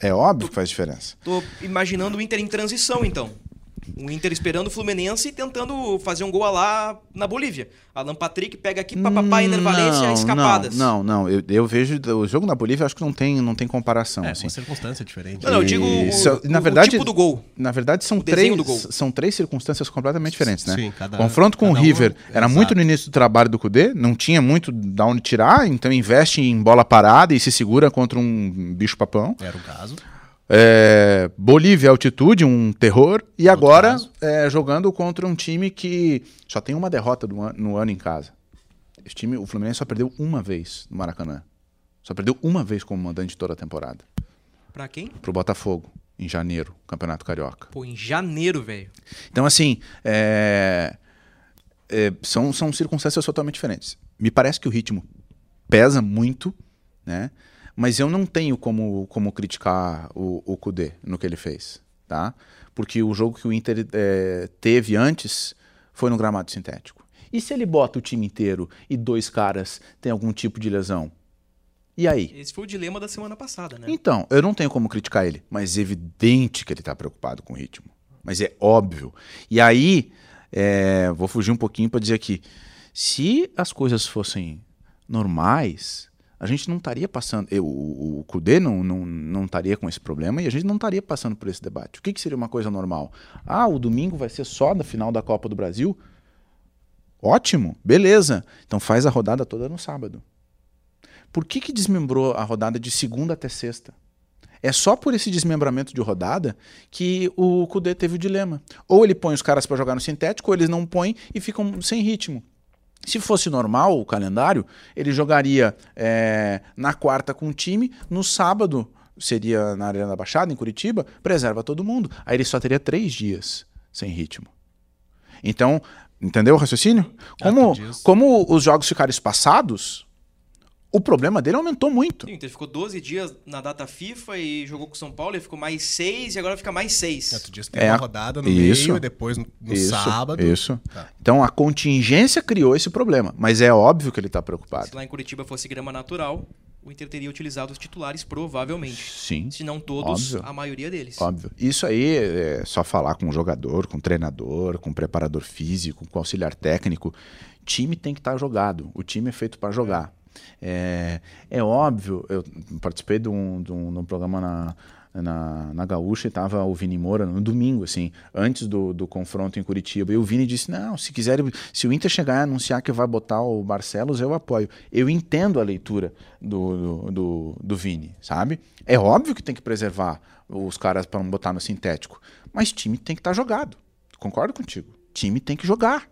É óbvio que faz diferença. Tô imaginando o Inter em transição, então. O Inter esperando o Fluminense e tentando fazer um gol lá na Bolívia. Alan Patrick pega aqui, papapá, Ener Valência, Não, escapadas. Não, não, não. Eu, eu vejo o jogo na Bolívia, acho que não tem, não tem comparação. É, assim. uma circunstância diferente. Não, não, eu digo o, o- na o verdade- tipo do gol. Na verdade, são O três, são três circunstâncias completamente diferentes, né? Sim, cada- Confronto com o cada um- River era exato. muito no início do trabalho do Cudê, não tinha muito da onde tirar, então investe em bola parada e se segura contra um bicho papão. Era o caso. É, Bolívia, altitude, um terror. E Outro agora é, jogando contra um time que só tem uma derrota an- no ano em casa. Esse time, o Fluminense só perdeu uma vez no Maracanã. Só perdeu uma vez como mandante toda a temporada. Pra quem? Pro Botafogo, em janeiro, Campeonato Carioca. Pô, em janeiro, velho. Então, assim, é, é, são, são circunstâncias totalmente diferentes. Me parece que o ritmo pesa muito, né? Mas eu não tenho como, como criticar o, o Kudê no que ele fez, tá? Porque o jogo que o Inter é, teve antes foi no gramado sintético. E se ele bota o time inteiro e dois caras têm algum tipo de lesão? E aí? Esse foi o dilema da semana passada, né? Então, eu não tenho como criticar ele, mas é evidente que ele está preocupado com o ritmo. Mas é óbvio. E aí, é, vou fugir um pouquinho para dizer aqui: se as coisas fossem normais, a gente não estaria passando. eu- o Kudê não, não, não estaria com esse problema e a gente não estaria passando por esse debate. O que, que seria uma coisa normal? Ah, o domingo vai ser só na final da Copa do Brasil? Ótimo, beleza. Então faz a rodada toda no sábado. Por que, que desmembrou a rodada de segunda até sexta? É só por esse desmembramento de rodada que o Kudê teve o dilema. Ou ele põe os caras para jogar no sintético, ou eles não põem e ficam sem ritmo. Se fosse normal o calendário, ele jogaria é, na quarta com o time, no sábado seria na Arena da Baixada, em Curitiba, preserva todo mundo. Aí ele só teria três dias sem ritmo. Então, entendeu o raciocínio? Como, como os jogos ficaram espaçados, o problema dele aumentou muito. Sim, o Inter ficou 12 dias na data FIFA e jogou com o São Paulo, ele ficou mais 6 e agora fica mais 6. É, tu disse que É, tem uma rodada no isso. meio e depois no, no isso, sábado. Isso. Tá. Então a contingência criou esse problema, mas é óbvio que ele está preocupado. Se lá em Curitiba fosse grama natural, o Inter teria utilizado os titulares, provavelmente. Sim, Se não todos, Óbvio. a maioria deles. óbvio. Isso aí é só falar com o jogador, com o treinador, com o preparador físico, com o auxiliar técnico. Time tem que estar jogado. O time é feito para jogar. É, é óbvio, eu participei de um, de um, de um programa na, na, na Gaúcha e tava o Vini Moura no domingo, assim, antes do, do confronto em Curitiba. E o Vini disse: Não, se quiser, se o Inter chegar a anunciar que vai botar o Barcelos, eu apoio. Eu entendo a leitura do, do, do, do Vini, sabe? É óbvio que tem que preservar os caras para não botar no sintético, mas time tem que estar jogado. Concordo contigo. Time tem que jogar.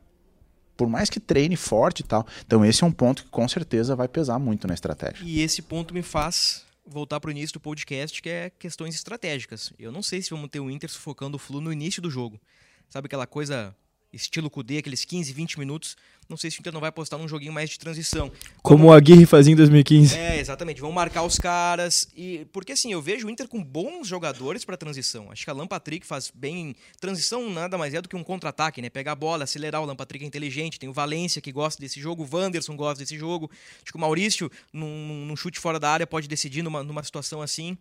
Por mais que treine forte e tal. Então, esse é um ponto que com certeza vai pesar muito na estratégia. E esse ponto me faz voltar para o início do podcast, que é questões estratégicas. Eu não sei se vamos ter o Inter sufocando o Flu no início do jogo. Sabe aquela coisa estilo Kudê, aqueles 15, 20 minutos. Não sei se o Inter não vai apostar num joguinho mais de transição. Como o Aguirre fazia em 2015. É, exatamente. Vão marcar os caras. e Porque assim, eu vejo o Inter com bons jogadores para transição. Acho que a Alan Patrick faz bem. Transição nada mais é do que um contra-ataque, né? Pegar a bola, acelerar. O Alan Patrick é inteligente. Tem o Valência que gosta desse jogo. O Wanderson gosta desse jogo. Acho que o Maurício, num, num chute fora da área, pode decidir numa, numa situação assim.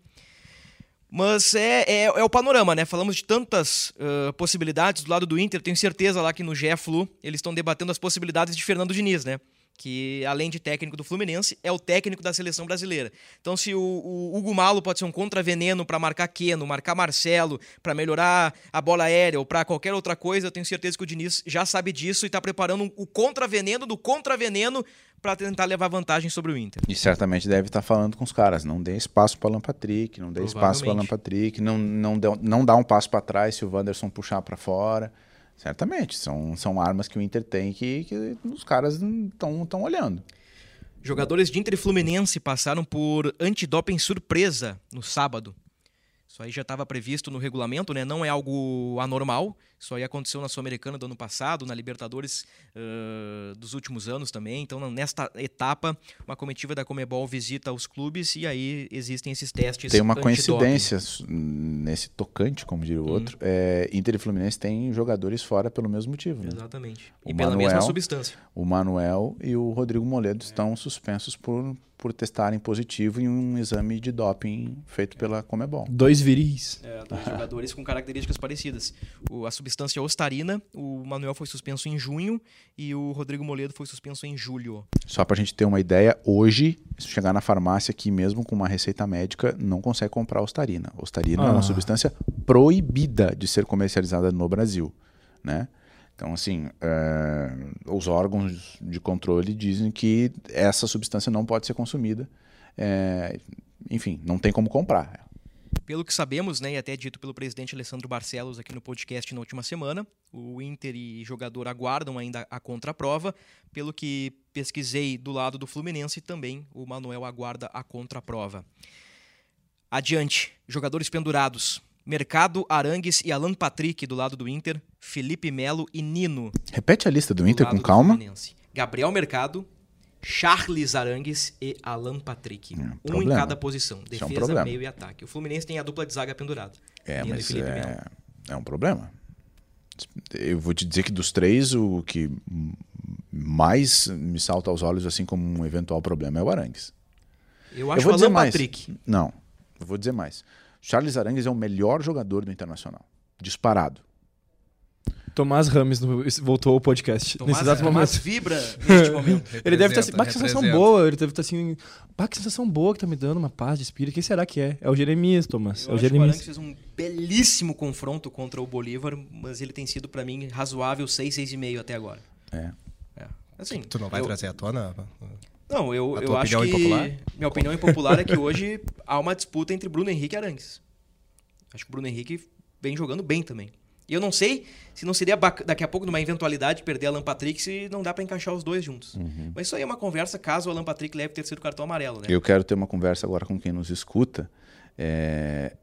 Mas é, é, é o panorama, né? Falamos de tantas uh, possibilidades do lado do Inter. Tenho certeza lá que no GE Flu eles estão debatendo as possibilidades de Fernando Diniz, né? Que além de técnico do Fluminense, é o técnico da seleção brasileira. Então, se o, o Hugo Malo pode ser um contraveneno para marcar Keno, marcar Marcelo, para melhorar a bola aérea ou para qualquer outra coisa, eu tenho certeza que o Diniz já sabe disso e está preparando o contraveneno do contraveneno para tentar levar vantagem sobre o Inter. E certamente deve estar falando com os caras. Não dê espaço para Alan Patrick, não dê espaço para Alan Provavelmente. Patrick, não, não, dê, não dá um passo para trás se o Wanderson puxar para fora. Certamente, são, são armas que o Inter tem que, que os caras estão olhando. Jogadores de Inter e Fluminense passaram por antidoping surpresa no sábado. Isso aí já estava previsto no regulamento, né? Não é algo anormal. Isso aí aconteceu na Sul-Americana do ano passado, na Libertadores ãh, dos últimos anos também. Então, nesta etapa, uma comitiva da Comebol visita os clubes e aí existem esses testes. Tem uma coincidência nesse tocante, como diria o Uhum. outro. É, Inter e Fluminense têm jogadores fora pelo mesmo motivo. né? Exatamente. O E pela Manuel- mesma substância. O Manuel e o Rodrigo Moledo estão suspensos por por testarem positivo em um exame de doping feito pela Comebol. Dois viris. É, dois jogadores com características parecidas. O- a substância ostarina, o Manuel foi suspenso em junho e o Rodrigo Moledo foi suspenso em julho. Só pra gente ter uma ideia, hoje, se chegar na farmácia aqui mesmo com uma receita médica, não consegue comprar ostarina. Ostarina é Ah. uma substância proibida de ser comercializada no Brasil, né? Então, assim, é, os órgãos de controle dizem que essa substância não pode ser consumida. É, enfim, não tem como comprar. Pelo que sabemos, né, e até dito pelo presidente Alessandro Barcelos aqui no podcast na última semana, o Inter e jogador aguardam ainda a contraprova. Pelo que pesquisei do lado do Fluminense, também o Manuel aguarda a contraprova. Adiante, jogadores pendurados. Mercado, Arangues e Alan Patrick do lado do Inter, Felipe Melo e Nino Repete a lista do do Inter com calma. Fluminense. Gabriel Mercado, Charles Arangues e Alan Patrick. um em problema. cada posição. Isso é um Defesa, meio e ataque. O Fluminense tem a dupla de zaga pendurada. É, Nino mas é, é um problema. Eu vou te dizer que dos três, o que mais me salta aos olhos, assim como um eventual problema, é o Arangues. Eu acho vou o dizer Alan mais. Patrick. Não, eu vou dizer mais. Charles Arangues é o melhor jogador do Internacional. Disparado. Tomás Rames no- voltou ao podcast. Tomás, nesse exato Tomás momento. vibra [laughs] neste momento. Ele deve estar assim, bah, que sensação boa. Ele deve estar assim, bah, que sensação boa que tá me dando, uma paz de espírito. Quem será que é? É o Jeremias, Tomás. Eu é o que o Jeremias. Arangues fez um belíssimo confronto contra o Bolívar, mas ele tem sido, pra mim, razoável 6, 6,5 até agora. É. É. Assim, Tu não vai eu- trazer à tona? Não, eu, eu acho que. impopular? Minha opinião impopular é que hoje há uma disputa entre Bruno Henrique e Arangues. Acho que o Bruno Henrique vem jogando bem também. E eu não sei se não seria daqui a pouco, numa eventualidade, perder Alan Patrick se não dá pra encaixar os dois juntos. Uhum. Mas isso aí é uma conversa caso o Alan Patrick leve o terceiro cartão amarelo, né? Eu quero ter uma conversa agora com quem nos escuta. É,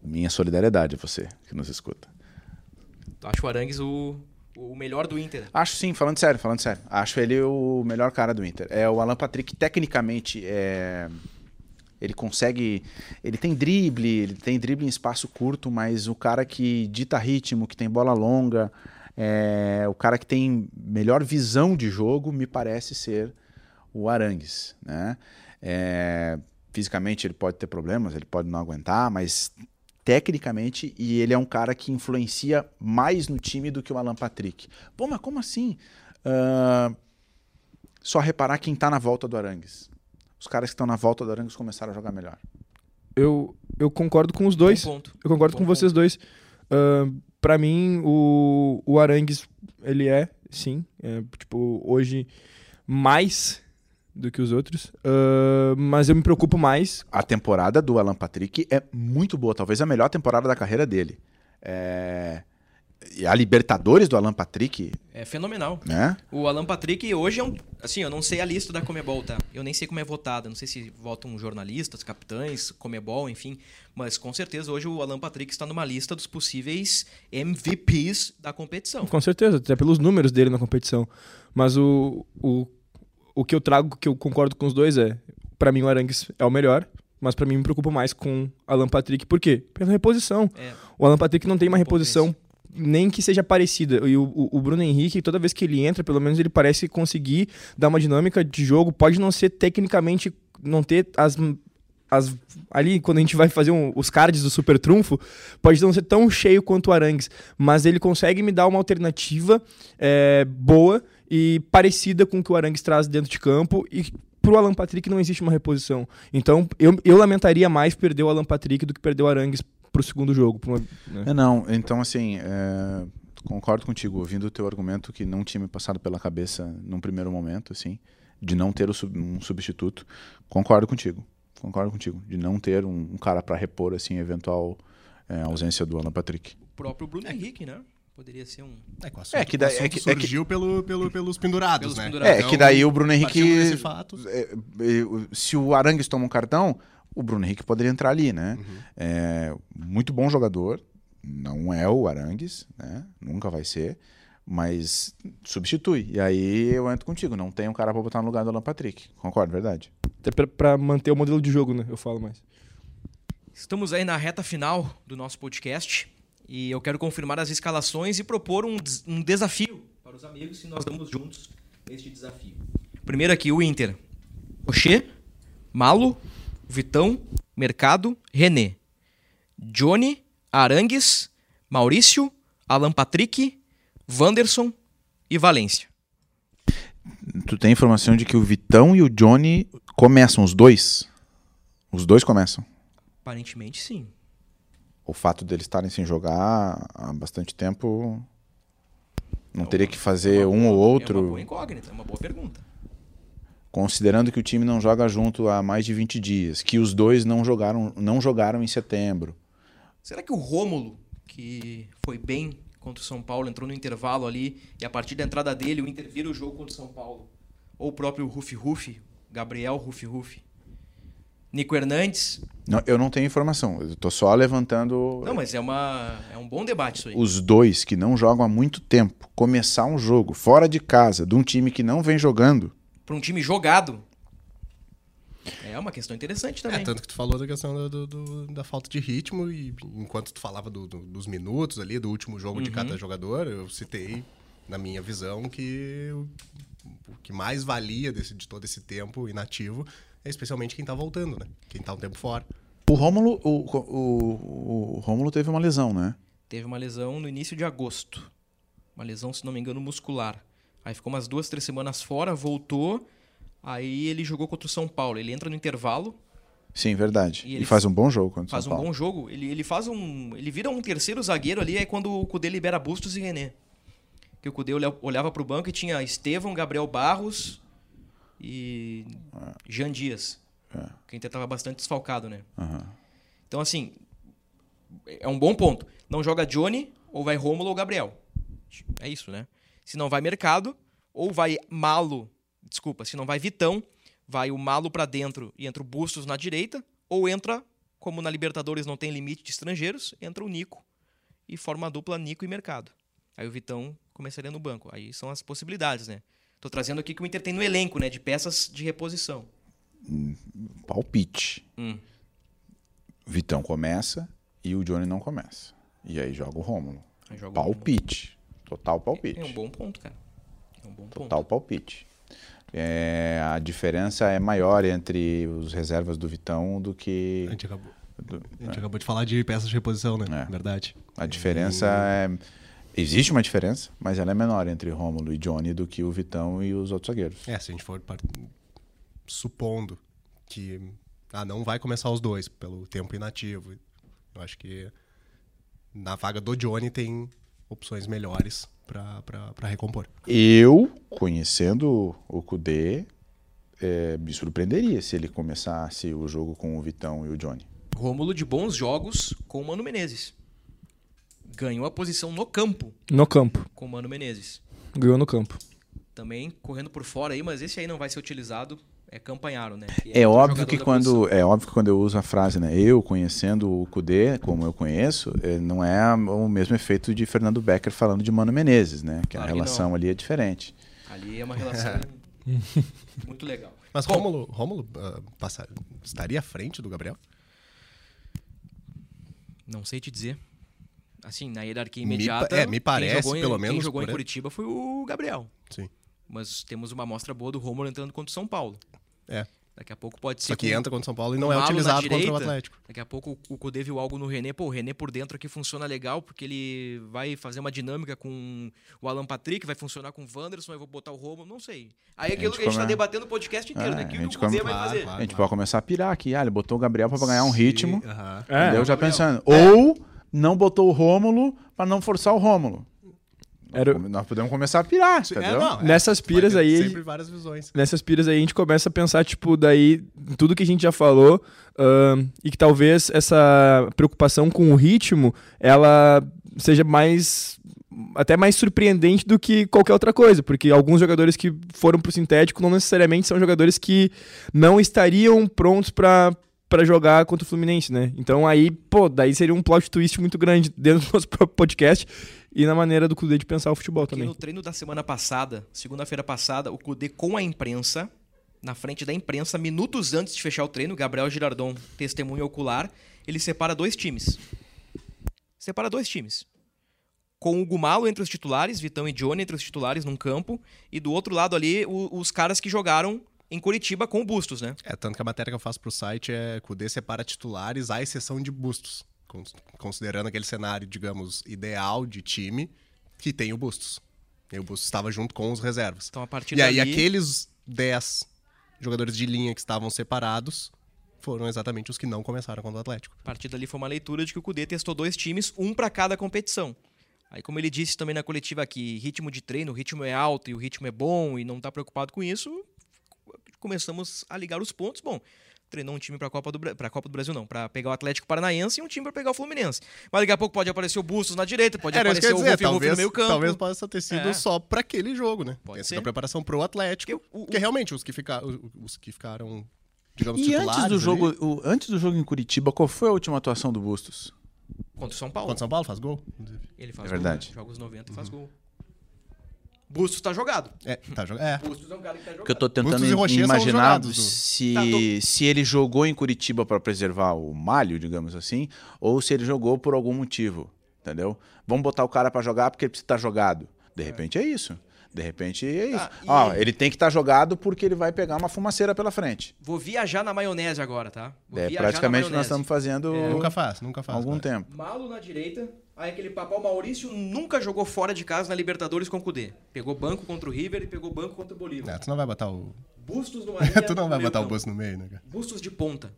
Minha solidariedade a você que nos escuta. Acho o Arangues o, o melhor do Inter. Acho sim, falando sério, falando sério. Acho ele o melhor cara do Inter. É o Alan Patrick, tecnicamente, é... ele consegue. Ele tem drible, ele tem drible em espaço curto, mas o cara que dita ritmo, que tem bola longa, é... o cara que tem melhor visão de jogo, me parece ser o Arangues. Né? É, Fisicamente ele pode ter problemas, ele pode não aguentar, mas tecnicamente, e ele é um cara que influencia mais no time do que o Alan Patrick. Pô, mas como assim? Ah, só reparar quem tá na volta do Arangues. Os caras que estão na volta do Arangues começaram a jogar melhor. Eu, eu concordo com os dois. Bom ponto. Eu concordo Bom com vocês dois. Ahn, pra mim, o, o Arangues, ele é, sim, é, tipo, hoje mais do que os outros. Ahn, mas eu me preocupo mais. A temporada do Alan Patrick é muito boa, talvez a melhor temporada da carreira dele. É... E a Libertadores do Alan Patrick, É fenomenal. né? O Alan Patrick hoje é um. Assim, eu não sei a lista da Comebol, tá? Eu nem sei como é votada. Não sei se votam jornalistas, capitães, Comebol, enfim. Mas com certeza hoje o Alan Patrick está numa lista dos possíveis MVPs da competição. Com certeza, até pelos números dele na competição. Mas o, o, o que eu trago, que eu concordo com os dois, é: pra mim o Arangues é o melhor. Mas pra mim me preocupa mais com Alan Patrick. Por quê? Pela reposição. É. O Alan Patrick não tem uma reposição nem que seja parecida. E o, o- o Bruno Henrique, toda vez que ele entra, pelo menos ele parece conseguir dar uma dinâmica de jogo. Pode não ser tecnicamente, não ter as. as ali, quando a gente vai fazer um- os cards do Super Trunfo, pode não ser tão cheio quanto o Arangues. Mas ele consegue me dar uma alternativa é, boa e parecida com o que o Arangues traz dentro de campo. E pro Alan Patrick não existe uma reposição. Então eu, eu lamentaria mais perder o Alan Patrick do que perder o Arangues pro segundo jogo. uma- né? É, não, então assim, é, concordo contigo, ouvindo o teu argumento que não tinha me passado pela cabeça num primeiro momento, assim, de não ter um substituto, concordo contigo, concordo contigo, de não ter um, um cara para repor, assim, eventual é, ausência do Alan Patrick. O próprio Bruno Henrique, né? Poderia ser um. É, que o assunto, É que daí- o assunto é que- é que- surgiu pelo, pelo, pelos pendurados, Pelos né? pendurados. É, Então, que daí o Bruno partindo Henrique, é, é, se o Arangues toma um cartão, o Bruno Henrique poderia entrar ali, né? É, muito bom jogador, não é o Arangues, né? Nunca vai ser, mas substitui. E aí eu entro contigo, não tem um cara pra botar no lugar do Alan Patrick. Concordo, verdade. Até pra, pra manter o modelo de jogo, né? Eu falo mais. Estamos aí na reta final do nosso podcast e eu quero confirmar as escalações e propor um, um desafio para os amigos se nós damos juntos este desafio. Primeiro aqui, o Inter. Oxê, Malo, Vitão, Mercado, René. Johnny, Arangues, Maurício, Alan Patrick, Wanderson e Valência. Tu tem informação de que o Vitão e o Johnny começam os dois? Os dois começam. Aparentemente sim. O fato deles estarem sem jogar há bastante tempo não teria que fazer um ou É uma outro, boa incógnita, é uma boa pergunta. considerando que o time não joga junto há mais de 20 dias, que os dois não jogaram, não jogaram em setembro. Será que o Rômulo, que foi bem contra o São Paulo, entrou no intervalo ali e a partir da entrada dele o Inter vira o jogo contra o São Paulo? Ou o próprio Rufi Rufi, Gabriel Rufi Rufi. Nico Hernandes. Não, eu não tenho informação, eu tô só levantando Não, mas é, uma, é um bom debate isso aí. os dois que não jogam há muito tempo, começar um jogo fora de casa, de um time que não vem jogando. Para um time jogado. É uma questão interessante também. É, tanto que tu falou da questão do- do- do- da falta de ritmo e enquanto tu falava do- do- dos minutos ali, do último jogo de Uhum. cada jogador, eu citei, na minha visão, que o, que mais valia desse- de todo esse tempo inativo é especialmente quem tá voltando, né? Quem tá um tempo fora. O Rômulo, o, o, o Rômulo teve uma lesão, né? Teve uma lesão no início de agosto. Uma lesão, se não me engano, muscular. Aí ficou umas duas, três semanas fora, voltou. Aí ele jogou contra o São Paulo. Ele entra no intervalo, Sim, verdade. E E, ele faz um bom jogo contra o faz São um Paulo. bom jogo. Ele, ele faz um. Ele vira um terceiro zagueiro ali, é quando o Cudê libera Bustos e René. Que o Cudê olha- olhava pro banco e tinha Estevão, Gabriel Barros e Jean Dias. Que ainda tava bastante desfalcado, né? Aham. Então, assim, é um bom ponto. Não joga Johnny, ou vai Rômulo ou Gabriel. É isso, né? Se não vai Mercado, ou vai Malo, desculpa, se não vai Vitão, vai o Malo pra dentro e entra o Bustos na direita, ou entra, como na Libertadores não tem limite de estrangeiros, entra o Nico e forma a dupla Nico e Mercado. Aí o Vitão começaria no banco. Aí são as possibilidades, né? Tô trazendo aqui que o Inter tem no elenco, né? De peças de reposição. Palpite. Hum. Vitão começa e o Johnny não começa. E aí joga o Rômulo. Joga o Palpite. Total palpite. É um bom ponto, cara. É um bom ponto. Total palpite. É, a diferença é maior entre os reservas do Vitão do que. A gente acabou, do- a gente acabou de falar de peças de reposição, né? É. Verdade. a diferença é. Existe uma diferença, mas ela é menor entre Rômulo e Johnny do que o Vitão e os outros zagueiros. É, se a gente for par- supondo que ah, não vai começar os dois pelo tempo inativo, eu acho que na vaga do Johnny tem opções melhores para recompor. Eu, conhecendo o Kudê, é, me surpreenderia se ele começasse o jogo com o Vitão e o Johnny. Rômulo de bons jogos com o Mano Menezes. Ganhou a posição no campo No campo. com o Mano Menezes. Ganhou no campo. Também correndo por fora aí, mas esse aí não vai ser utilizado. É Campanharo, né? Que É outro óbvio que quando posição. é óbvio que quando eu uso a frase, né, eu conhecendo o Kudê, como eu conheço, é, não é o mesmo efeito de Fernando Becker falando de Mano Menezes, né? Que Claro a que relação não. ali é diferente. Ali é uma relação [laughs] muito legal. Mas Bom, Rômulo, Rômulo passa- estaria à frente do Gabriel? Não sei te dizer. Assim, na hierarquia Me imediata. pa- é, me quem parece, jogou em- pelo Quem menos, jogou em Curitiba foi o Gabriel. Sim. Mas temos uma amostra boa do Rômulo entrando contra o São Paulo. É. Daqui a pouco pode ser. Só que com- entra contra o São Paulo e não é utilizado contra o direita. Atlético. Daqui a pouco o Cudê viu algo no René. Pô, o René por dentro aqui funciona legal, porque ele vai fazer uma dinâmica com o Alan Patrick, vai funcionar com o Wanderson, eu vou botar o Romo, não sei. Aí é aquilo que a gente tá come- debatendo o podcast inteiro, É, né? O que a o gente Cudê come- vai Claro, fazer? claro. A gente pode começar a pirar aqui. Ah, ele botou o Gabriel pra ganhar um ritmo. Aham. É, entendeu? Já Gabriel. pensando. Ou não botou o Rômulo pra não forçar o Rômulo. Era- Nós podemos começar a pirar, É, não, é, Nessas vai piras aí- Sempre várias visões. nessas piras aí a gente começa a pensar, tipo, daí, tudo que a gente já falou, ahn, e que talvez essa preocupação com o ritmo, ela seja mais até mais surpreendente do que qualquer outra coisa, porque alguns jogadores que foram pro sintético não necessariamente são jogadores que não estariam prontos para para jogar contra o Fluminense, né? Então aí, pô, daí seria um plot twist muito grande dentro do nosso [laughs] próprio podcast e na maneira do Cudê de pensar o futebol Porque também. no treino da semana passada, segunda-feira passada, o Cudê com a imprensa, na frente da imprensa, minutos antes de fechar o treino, Gabriel Girardon, testemunho ocular, ele separa dois times. Separa dois times. Com o Gumalo entre os titulares, Vitão e Johnny entre os titulares num campo, e do outro lado ali, o- os caras que jogaram em Curitiba com o Bustos, né? É, tanto que a matéria que eu faço pro site é Cudê separa titulares à exceção de Bustos. cons- Considerando aquele cenário, digamos, ideal de time que tem o Bustos. E o Bustos estava junto com os reservas. Então a partir E aí dali- aqueles 10 jogadores de linha que estavam separados foram exatamente os que não começaram contra o Atlético. A partir dali foi uma leitura de que o Cudê testou dois times, um para cada competição. Aí, como ele disse também na coletiva aqui, ritmo de treino, o ritmo é alto e o ritmo é bom e não tá preocupado com isso, começamos a ligar os pontos. Bom, treinou um time para a Copa do pra Copa do Brasil não, para pegar o Atlético Paranaense e um time para pegar o Fluminense. Mas daqui a pouco pode aparecer o Bustos na direita, pode Era aparecer eu o dizer, Wolf Wolf no talvez, meio campo. talvez possa ter sido É. só para aquele jogo, né? Pode ser. sido a preparação pro Atlético, Porque o- o- porque realmente os que, fica, os, os que ficaram, digamos, E antes do, ali- jogo, o- antes do jogo em Curitiba, qual foi a última atuação do Bustos? Contra o São Paulo. Contra o São Paulo faz gol? Ele faz É verdade. gol, né? joga os 90 e faz gol. Bustos tá jogado. É, tá jogando. É. Bustos é um cara que tá jogado. Porque eu tô tentando imaginar se, Tá, tô- se ele jogou em Curitiba para preservar o malho, digamos assim, ou se ele jogou por algum motivo, entendeu? Vamos botar o cara para jogar porque ele precisa estar jogado. De repente é isso. De repente é isso. Tá, e- Ó, ele tem que estar jogado porque ele vai pegar uma fumaceira pela frente. Vou viajar na maionese agora, tá? Vou É, viajar na praticamente nós estamos fazendo Nunca faz, nunca há faz. algum mas- tempo. Malo na direita. Aí aquele papo, o Maurício nunca jogou fora de casa na Libertadores com o Cudê. Pegou banco contra o River e pegou banco contra o Bolívar. É, tu não vai botar o. Bustos no Marinha, [laughs] tu não vai meio botar o campo. Bustos no meio, né, cara? Bustos de ponta.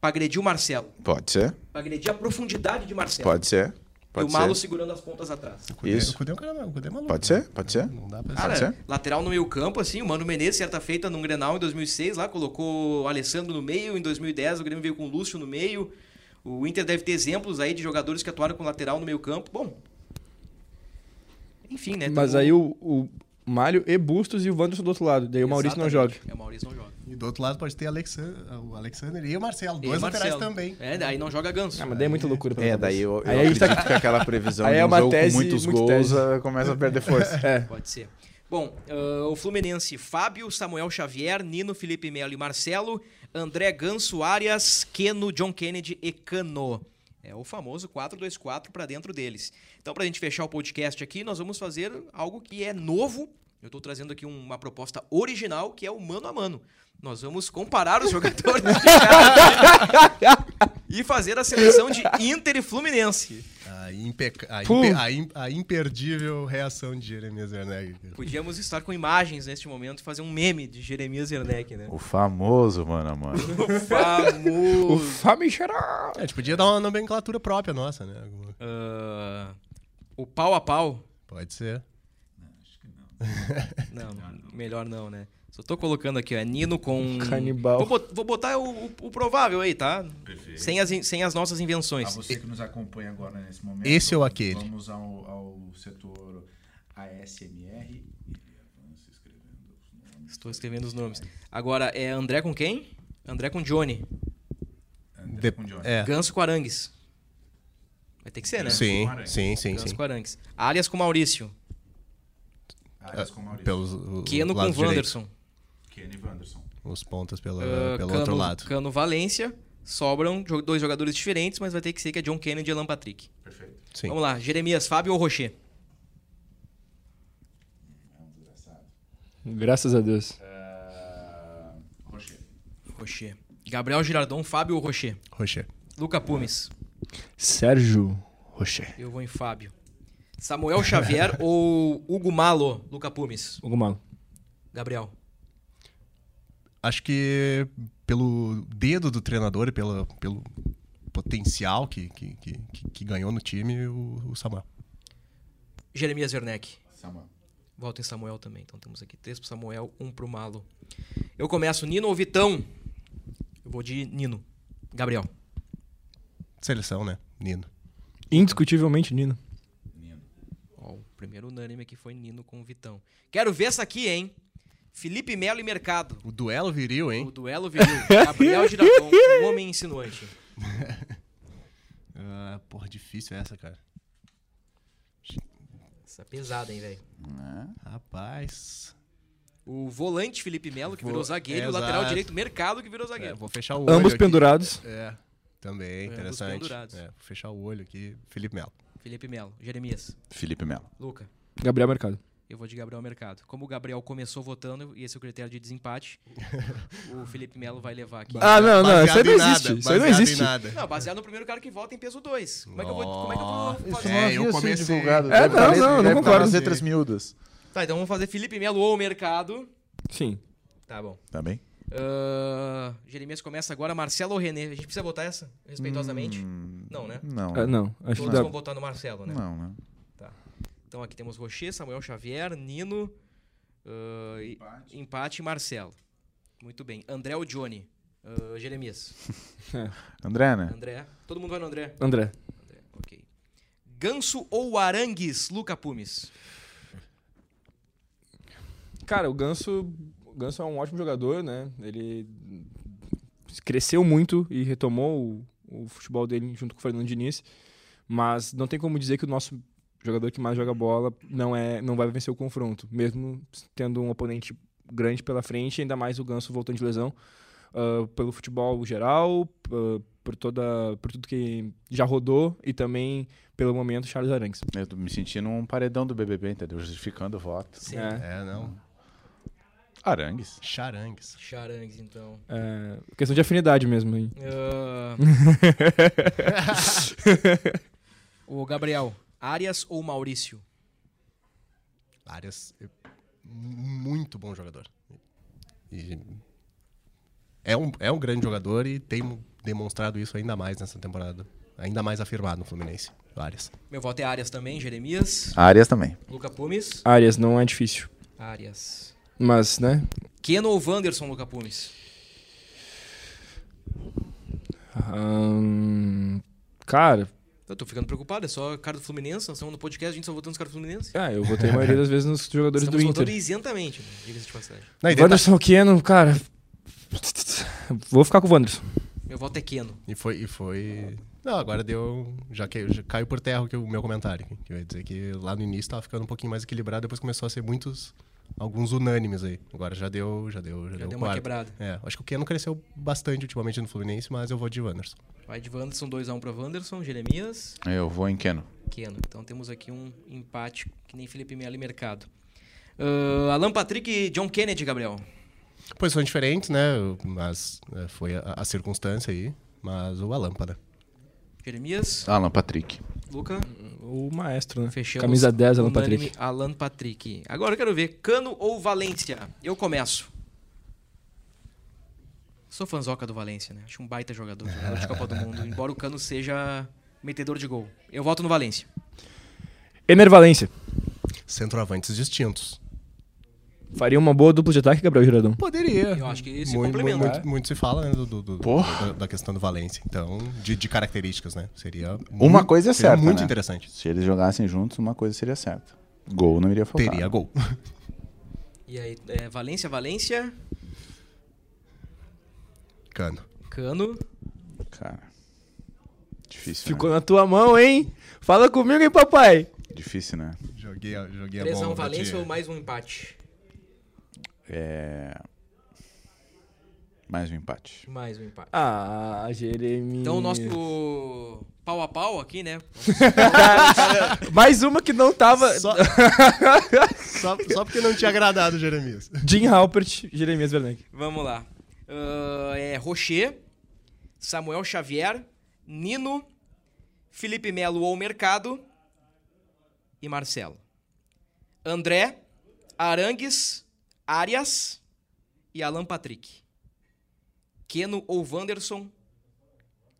Pra agredir o Marcelo. Pode ser, Pra agredir a profundidade de Marcelo. pode ser. e Pode o Malo ser. segurando as pontas atrás. O Cudê, Isso. O Cudê é um cara o Cudê é maluco. Pode né? ser, pode ser. Não dá pra Cara, ser. lateral no meio campo, assim, o Mano Menezes, certa feita, num Grenal em 2006, lá, colocou o Alessandro no meio, em 2010 o Grêmio veio com o Lúcio no meio, o Inter deve ter exemplos aí de jogadores que atuaram com lateral no meio campo, bom... Enfim, né? Mas aí o, o Mário e Bustos e o Wanderson do outro lado. Daí o Maurício não joga. Exatamente. É, o Maurício não joga. E do outro lado pode ter Alexan- o Alexander e o Marcelo, E dois laterais Marcelo. também. É, daí não joga ganso. Ah, mas daí é muita loucura pra É, daí eu, eu Aí tá- acredito que aquela previsão Aí de é um uma jogo tese, com muitos muito gols tese. eh, começa a perder força. [laughs] É. Pode ser. Bom, ah, o Fluminense, Fábio, Samuel Xavier, Nino, Felipe Melo e Marcelo, André Ganso, Arias, Keno, John Kennedy e Cano. É o famoso 4-2-4 para dentro deles. Então, para a gente fechar o podcast aqui, nós vamos fazer algo que é novo. Eu estou trazendo aqui uma proposta original, que é o mano a mano. Nós vamos comparar os [laughs] jogadores e fazer a seleção de Inter e Fluminense. A, impe- a im- a imperdível reação de Jeremias Werneck. Podíamos estar com imagens neste momento e fazer um meme de Jeremias Werneck, né? O famoso, mano, a mano. [laughs] O Famoso. Famigerá! É, a gente podia dar uma nomenclatura própria nossa, né? Ah, o pau a pau. Pode ser. [laughs] Não, melhor não, né? Só tô colocando aqui, ó. é Nino com. [laughs] Canibal. Vou, bot- vou botar o, o- o provável aí, tá? Sem as, sem as nossas A invenções. você que nos acompanha agora nesse momento. Esse ou aquele? Vamos ao, ao setor ASMR. Vamos escrevendo os nomes. Estou escrevendo os nomes. Agora, é André com quem? André com Johnny. André com Johnny. é. Ganso com Arangues. Vai ter que ser, né? Sim, sim, sim, Ganso sim. com Arangues. Alias com Maurício. Arias com Maurício. Pelos, o, Keno com. Wanderson. Kenny Wanderson. Os pontas pelo, Ah, pelo Cano, outro lado. Cano Valência. Sobram dois jogadores diferentes, mas vai ter que ser que é John Kennedy e Alan Patrick. Perfeito. Sim. Vamos lá, Jeremias, Fábio ou Rocher? Graças a Deus. Ah, Rocher. Rocher. Gabriel Girardon, Fábio ou Rocher? Rocher. Luca Pumes. Sérgio Rocher. Eu vou em Fábio. Samuel Xavier [laughs] ou Hugo Malo? Luca Pumes. Hugo Malo. Gabriel. Acho que pelo dedo do treinador e pelo, pelo potencial que, que, que, que- que ganhou no time, o, o Samuel. Jeremias Werneck. Samuel. Volta em Samuel também. Então temos aqui três pro Samuel, um pro Malo. Eu começo Nino ou Vitão? Eu vou de Nino. Gabriel. Seleção, né? Nino. Indiscutivelmente Nino. Ó, o primeiro unânime aqui foi Nino com o Vitão. Quero ver essa aqui, hein? Felipe Melo e Mercado. O duelo viril, O hein? duelo viril. [laughs] Gabriel Girardon, o homem insinuante. [laughs] Ah, porra, difícil essa, cara. Essa é pesada, hein, velho? Rapaz. O volante Felipe Melo, que virou zagueiro, é, e o lateral direito Mercado, que virou É, zagueiro. vou fechar o olho. Ambos aqui. pendurados. É, também, Ambos interessante. pendurados. É, vou fechar o olho aqui. Felipe Melo. Felipe Melo. Jeremias. Felipe Melo. Luca. Gabriel Mercado. Eu vou de Gabriel Mercado. Como o Gabriel começou votando, e esse é o critério de desempate, [laughs] o Felipe Melo vai levar aqui. Ah, não, não, isso aí não nada, existe. Isso aí não existe. nada. Não, baseado no primeiro cara que vota em peso 2. Como é que eu vou, como é que eu vou Isso fazer? não É, eu comecei- divulgado. É, Deve não, não, não tá concordo. letras miúdas. Tá, então vamos fazer Felipe Melo ou Mercado. Sim. Tá bom. Tá bem? Ah, Jeremias começa agora. Marcelo ou René? A gente precisa votar essa? Respeitosamente? Hum, Não, né? Não. Ah, não, acho que Todos dá. vão votar no Marcelo, né? Não, não. Então aqui temos Rocher, Samuel Xavier, Nino, ah, e- empate e Marcelo. Muito bem. André ou Johnny? Ah, Jeremias. [laughs] André, né? André. Todo mundo vai no André? André. André, ok. Ganso ou Arangues, Luca Pumes? Cara, o Ganso, o Ganso é um ótimo jogador, né? Ele cresceu muito e retomou o, o futebol dele junto com o Fernando Diniz, mas não tem como dizer que o nosso jogador que mais joga bola não é não vai vencer o confronto, mesmo tendo um oponente grande pela frente, ainda mais o Ganso voltando de lesão, ah, pelo futebol geral, ah, por toda por tudo que já rodou e também pelo momento Charles Arangues. Eu tô me sentindo um paredão do BBB, entendeu? Justificando o voto. Sim. É, É, não. Arangues. Charangues. Charangues, então. é, questão de afinidade mesmo. Hein? Ah. [laughs] [laughs] o Gabriel, Arias ou Maurício? Arias, é muito bom jogador. E é, um, é um grande jogador e tem demonstrado isso ainda mais nessa temporada. Ainda mais afirmado no Fluminense, Arias. Meu voto é Arias também, Jeremias. Arias também. Luca Pumes. Arias não é difícil. Arias. Mas, né? Keno ou Wanderson, Luca Pumes? Ahn, cara, Eu tô ficando preocupado, é só cara do Fluminense, nós estamos no podcast, a gente só votando os caras do Fluminense. ah, eu votei a maioria [laughs] das vezes nos jogadores Estamos do votando Inter. isentamente, né? diga-se de passagem. Não, Wanderson Keno, cara. Vou ficar com o Wanderson. Meu voto é Keno. e foi, e foi. Não, agora deu. Já, que, já caiu por terra que o meu comentário. Que eu ia dizer que lá no início tava ficando um pouquinho mais equilibrado, depois começou a ser muitos. Alguns unânimes aí. Agora já deu. Já deu. Já, Já deu, deu uma quarto. quebrada. É, acho que o Keno cresceu bastante ultimamente no Fluminense, mas eu vou de Wanderson. Vai de Wanderson, 2x1 pra Wanderson, Jeremias, Eu vou em Keno. Keno. Então temos aqui um empate que nem Felipe Melo e Mercado. Ah, Alan Patrick e John Kennedy, Gabriel. Posições diferentes, né? Mas é, foi a, a circunstância aí. Mas o Alâmpada. Jeremias, Alan Patrick. Luca. O maestro, né? Fechamos. Camisa 10, Alan Patrick. Alan Patrick. Agora eu quero ver, Cano ou Valência? Eu começo. Sou fanzoca do Valência, né? Acho um baita jogador, jogador de Copa do Mundo. [laughs] Embora o Cano seja metedor de gol. Eu voto no Valência. Ener Valência. Centroavantes distintos. Faria uma boa dupla de ataque, Gabriel Giradão. Poderia. Eu acho que se muito, complementa. Muito, muito se fala, né, do, do- do- da, da questão do Valência. Então, de, de características, né? Seria. Uma muito- coisa é seria certa, muito né? interessante. Se eles jogassem juntos, uma coisa seria certa. Gol não iria faltar. Teria gol. [laughs] E aí, é, Valência, Valência, Cano. Cano. Cara. Difícil, Ficou na tua mão, hein? Fala comigo, hein, papai? né? Difícil, né? Joguei, a- joguei a 3x1 bomba. pra Valência ou mais um empate? É... Mais um empate. Mais um empate. Ah, Jeremias. Então o nosso pau a pau aqui, né? [laughs] Mais uma que não tava. Só, só, só porque não tinha agradado o Jeremias. Jim Halpert, Jeremias Werneck. Vamos lá. Ah, é Rocher, Samuel Xavier, Nino, Felipe Melo ou Mercado e Marcelo. André, Arangues, Arias e Alan Patrick. Keno ou Wanderson,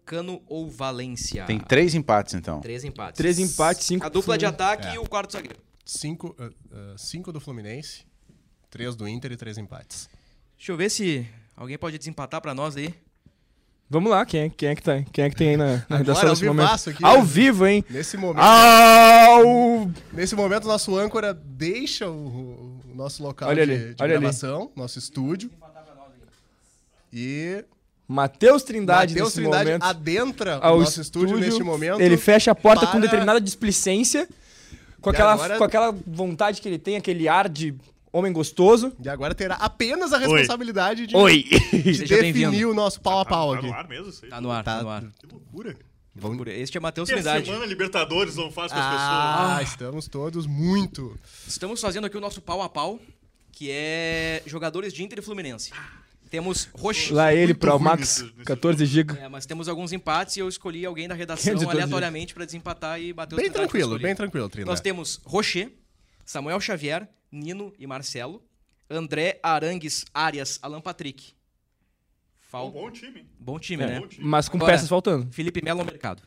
Cano ou Valência. Tem três empates, então. Três empates. Três empates, cinco A dupla de ataque É. e o quarto zagueiro. Cinco, ah, cinco do Fluminense, três do Inter e três empates. Deixa eu ver se alguém pode desempatar pra nós aí. Vamos lá, quem é, quem é que tá? Quem é que tem aí na, na Agora, redação ao nesse momento? aqui, Ao né? vivo, hein? Nesse momento, Ao... nesse momento, nosso âncora deixa o, o nosso local Olha de, ali, de olha ali. gravação, nosso estúdio. E Matheus Trindade Matheus nesse Trindade momento. adentra ao o nosso estúdio, neste momento. Ele fecha a porta com para- determinada displicência, com E aquela, agora- com aquela vontade que ele tem, aquele ar de homem gostoso. E agora terá apenas a responsabilidade de, Oi! [laughs] de definir o nosso pau a pau Tá aqui. no ar mesmo? Tá no ar, tá, Tá- no ar. Que loucura. Por- Este é Matheus Trindade. semana Libertadores não faz com as Ah, pessoas. estamos todos muito. Estamos fazendo aqui o nosso pau a pau, que é jogadores de Inter e Fluminense. Temos Rocher. Lá ele, Pro ruim Max, nesse- nesse 14 GB. É, mas temos alguns empates e eu escolhi alguém da redação 512 aleatoriamente pra desempatar e bater os Bem Trindade tranquilo, bem tranquilo, Trina. Nós temos Rocher, Samuel Xavier, Nino e Marcelo, André Arangues, Arias, Alan Patrick. Um Fal... bom time. Bom time, né? Bom time. Mas com Agora- peças faltando. Felipe Melo no mercado.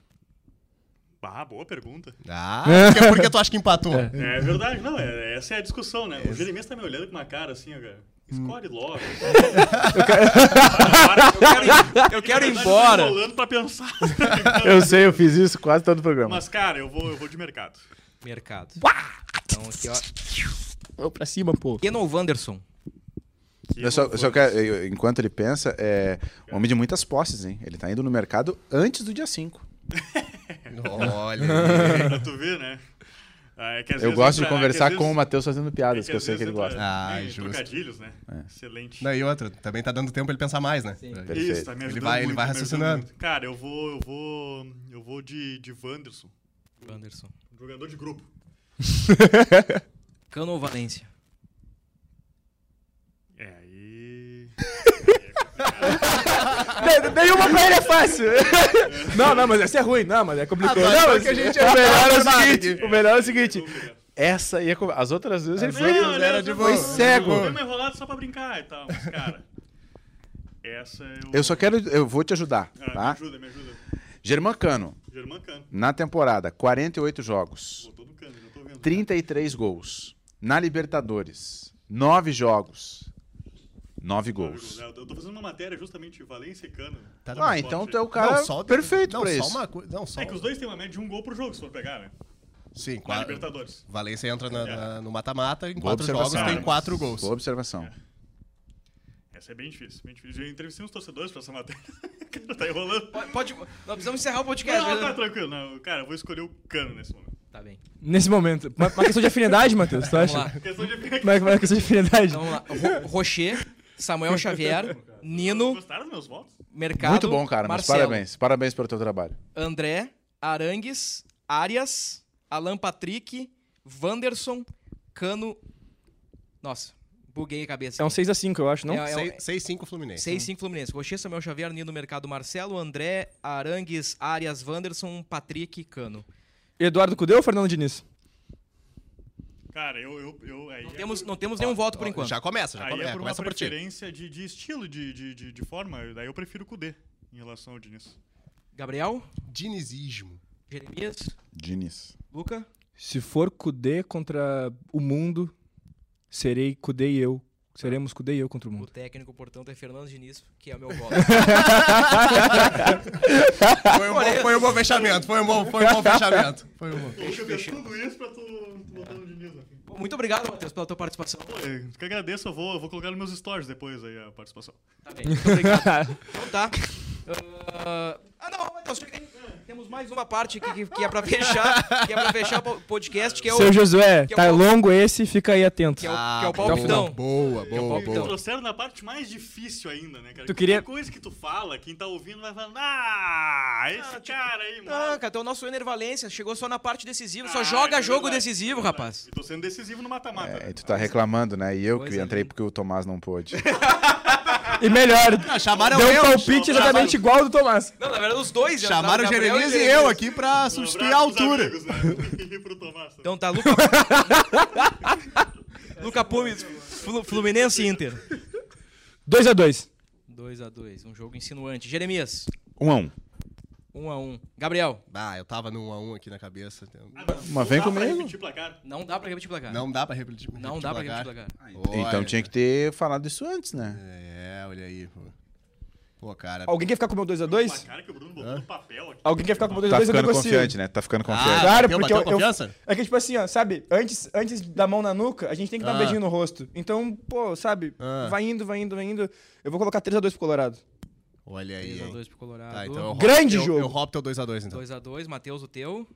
Ah, boa pergunta. Ah, [laughs] porque, porque tu acha que empatou? É verdade, não, é, essa é a discussão, né? O Jeremias tá me olhando com uma cara assim, ó, cara. Escolhe logo. [laughs] Eu quero ir Na verdade, embora. Eu tô enrolando pra pensar. [laughs] Eu sei, eu fiz isso quase todo o programa. Mas, cara, eu vou, eu vou de mercado. Mercado. Então aqui, ó. Vamos pra cima, pô. Keno Wanderson. Eu só, eu só quero, eu- enquanto ele pensa, é um homem de muitas posses, hein? Ele tá indo no mercado antes do dia 5. [laughs] Olha. pra tu ver, né? Ah, é que às Eu vezes gosto de entra- é que conversar às com o vezes- Matheus fazendo é piadas, que eu sei que vezes ele entra gosta. Ah, em justo. Trocadilhos, né? Excelente. Não, e outra, também tá dando tempo ele pensar mais, né? Perfeito. Isso, tá me Ele ajudando vai- ele muito, vai tá raciocinando. muito. Cara, eu vou, eu vou, eu vou de, de Wanderson, Wanderson. um jogador de grupo. [laughs] Cano ou Valência? É, aí... [laughs] Nenhuma pra ele é fácil. [laughs] não, não, mas essa é ruim. Não, mas é complicado. Ah, não, mas que a gente o ia melhor é o seguinte. O melhor é o seguinte. Essa ia. com- As outras vezes ele foi. não, era não, de não, cego. Deu uma enrolada só pra brincar e tal, mas, cara... Essa eu... Eu só quero. Eu vou te ajudar, Ah, Me tá? ajuda, me ajuda. Germancano, Germán Cano. na temporada, 48 jogos, Botou no cano, já tô vendo. 33 gols. Na Libertadores, 9 jogos, 9 gols. Eu tô fazendo uma matéria justamente Valência e Cano. Tá Ah, então tu é o cara só- perfeito não, pra só isso. uma coisa. Não, só. É que os dois têm uma média de um gol por jogo, se for pegar, né? Sim, Na quatro. Libertadores. Valência entra na- na- no mata-mata, em Boa quatro jogos tem quatro gols. Boa observação. Essa é bem difícil, bem difícil. Eu entrevistei uns torcedores pra essa matéria. O [laughs] cara tá enrolando. Pode, pode- Nós precisamos encerrar o podcast. Não, né? tá tranquilo. Não, cara, eu vou escolher o Cano nesse momento. Tá bem. Nesse momento. Uma, uma questão de afinidade, Matheus, tu Vamos acha? lá. Questão de... Como é que é uma questão de afinidade? Então, vamos lá. Ro Rocher, Samuel Xavier, [laughs] Nino, Gostaram dos meus votos? Mercado. Muito bom, cara, mas Marcelo, parabéns. Parabéns pelo teu trabalho. André, Arangues, Arias, Alan Patrick, Wanderson, Cano. Nossa, buguei a cabeça. É um 6x5, eu acho, não? É, é um- 6-5 Fluminense. 6-5 Fluminense. Rocher, Samuel Xavier, Nino, Mercado, Marcelo, André, Arangues, Arias, Wanderson, Patrick, Cano. Eduardo Cudeu ou Fernando Diniz? Cara, eu... eu, eu aí Não é temos, por- não temos nenhum voto por Ó, enquanto. Já começa, já Aí come- é é, por uma começa por ti. preferência de, de estilo, de, de, de, de forma. Daí eu prefiro o Kudê em relação ao Diniz. Gabriel, Dinizismo. Jeremias, Diniz. Luca. Se for Cudê contra o mundo, serei Cudê e eu. Seremos Cudê e eu contra o O mundo. técnico, portanto, é Fernando Diniz, que é o meu voto. [laughs] Foi um, bom, foi um bom fechamento, foi um bom, foi um bom fechamento. Foi um bom. Eu fiz tudo isso pra tu, tu botar no Diniz aqui. Muito obrigado, Matheus, pela tua participação. Pô, eu que agradeço, eu vou, eu vou colocar nos meus stories depois aí a participação. Tá bem, muito obrigado. [laughs] Então tá. Ah, ah, não, Matheus, tem- temos mais uma parte aqui que, que é pra fechar, que é pra fechar o po- podcast, que é o, Seu Josué, que é o tá pau- longo esse, fica aí atento. que é o, Ah, que é o boa, palpitão. Boa, é o boa, palpitão. boa. Trouxeram na parte mais difícil ainda, né, cara? Tu queria- Qualquer coisa que tu fala, quem tá ouvindo vai falar, ah, esse cara aí, mano. Ah, cara, é o nosso Ener Valência, chegou só na parte decisiva, só Ah, joga é jogo verdade, decisivo, é verdade. rapaz. E tô sendo decisivo no mata-mata. É, né? tu tá reclamando, né? E eu que Coisa entrei linda. porque o Tomás não pôde. [laughs] E melhor, Ah, chamaram deu um eu, palpite exatamente igual ao do Tomás. Não, na verdade, os dois. chamaram o Jeremias e eu aqui pra substituir a Um altura. amigos, né? Então tá, Luca. [laughs] Luca Pumes, Flu- Fluminense e Inter. 2x2. 2x2, um jogo insinuante. Jeremias, Um a um. 1x1. Gabriel, Ah, eu tava no 1x1 aqui na cabeça. Ah, não, Mas não vem dá pra comigo. repetir placar. não dá pra repetir placar. Não dá pra repetir. Não dá pra repetir placar. Então tinha que ter falado isso antes, né? É, olha aí. Pô, Pô, cara. Alguém quer ficar com o meu 2x2? Placar que o Bruno botou no papel aqui. Alguém quer ficar com o meu 2x2? Tá eu ficando confiante, né? Tá ficando Ah, confiante. Claro, bateu, porque eu, eu-? É que, tipo assim, ó, sabe? Antes, antes da mão na nuca, a gente tem que dar um Ah. beijinho no rosto. Então, pô, sabe? Ah. Vai indo, vai indo, vai indo. Eu vou colocar 3x2 pro Colorado. Olha aí. hein. 3x2 pro Colorado. Tá, então eu Grande eu, jogo. Eu roubo teu 2x2, então. 2x2, Matheus, o teu.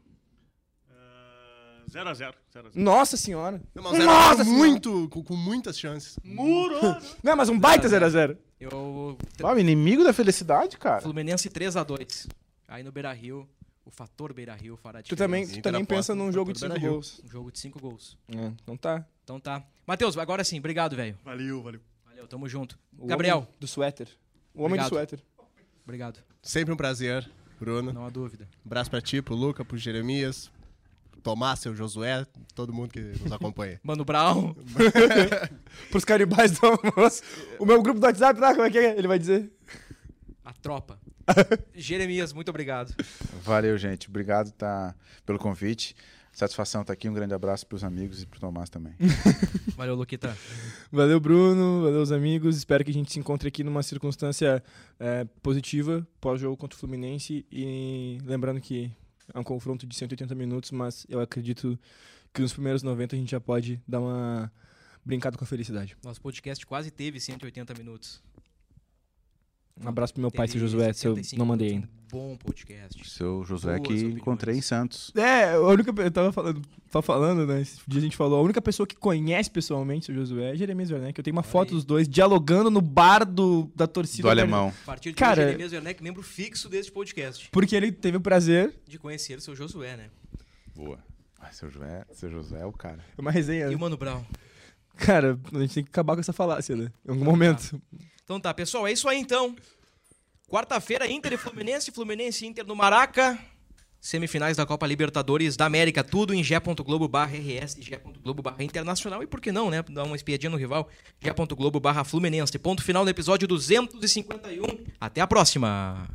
0x0. 0x0. Nossa senhora. Não, mas Nossa senhora. muito, com, com muitas chances. Muro! Não, mas um baita 0x0. Eu. Ah, o inimigo da felicidade, cara. Fluminense 3x2. Aí no Beira Rio. O fator Beira Rio fará Tu diferença. também, tu também pensa num jogo de fator 5 Beira-Rio. gols. Um jogo de cinco gols. É, então tá. Então tá. Matheus, agora sim. Obrigado, velho. Valeu, valeu. Valeu, tamo junto. O Gabriel, do suéter. O homem Obrigado. do suéter. obrigado. Sempre um prazer, Bruno. Não há dúvida. Abraço pra ti, pro Luca, pro Jeremias, pro Tomás, seu Josué, todo mundo que nos acompanha. [laughs] Mano Brown. [laughs] Pros caribais do almoço. O meu grupo do WhatsApp lá, como é que é? Ele vai dizer. A tropa. [laughs] Jeremias, muito obrigado. Valeu, gente. Obrigado tá, pelo convite. Satisfação estar aqui. Um grande abraço para os amigos e para o Tomás também. [laughs] Valeu, Luquita. Valeu, Bruno. Valeu, os amigos. Espero que a gente se encontre aqui numa circunstância é, positiva pós-jogo contra o Fluminense. E lembrando que é um confronto de 180 minutos, mas eu acredito que nos primeiros 90 a gente já pode dar uma brincada com a felicidade. Nosso podcast quase teve 180 minutos. Um abraço pro meu pai, seu Josué, se eu 65 não mandei ainda. Um bom podcast. Seu Josué Boas que opiniões. encontrei em Santos. É, a única. Eu tava falando, tava falando, né? Esse dia a gente falou, a única pessoa que conhece pessoalmente o seu Josué é Jeremias Werneck. Eu tenho uma foto aí. dos dois dialogando no bar do, da torcida. Do alemão. A partir de Cara- hoje, Jeremias Werneck, membro fixo deste podcast. Porque ele teve o prazer. De conhecer o seu Josué, né? Boa. Ah, seu, Josué, seu Josué é o cara. É uma resenha. E né? o Mano Brown. Cara, a gente tem que acabar com essa falácia, né? Em algum momento. Então tá, pessoal, é isso aí então. Quarta-feira, Inter e Fluminense, Fluminense e Inter no Maraca. Semifinais da Copa Libertadores da América, tudo em g.globo RS, g.globo barra Internacional e por que não, né? Dar uma espiadinha no rival, g.globo Fluminense. Ponto final no episódio 251. Até a próxima!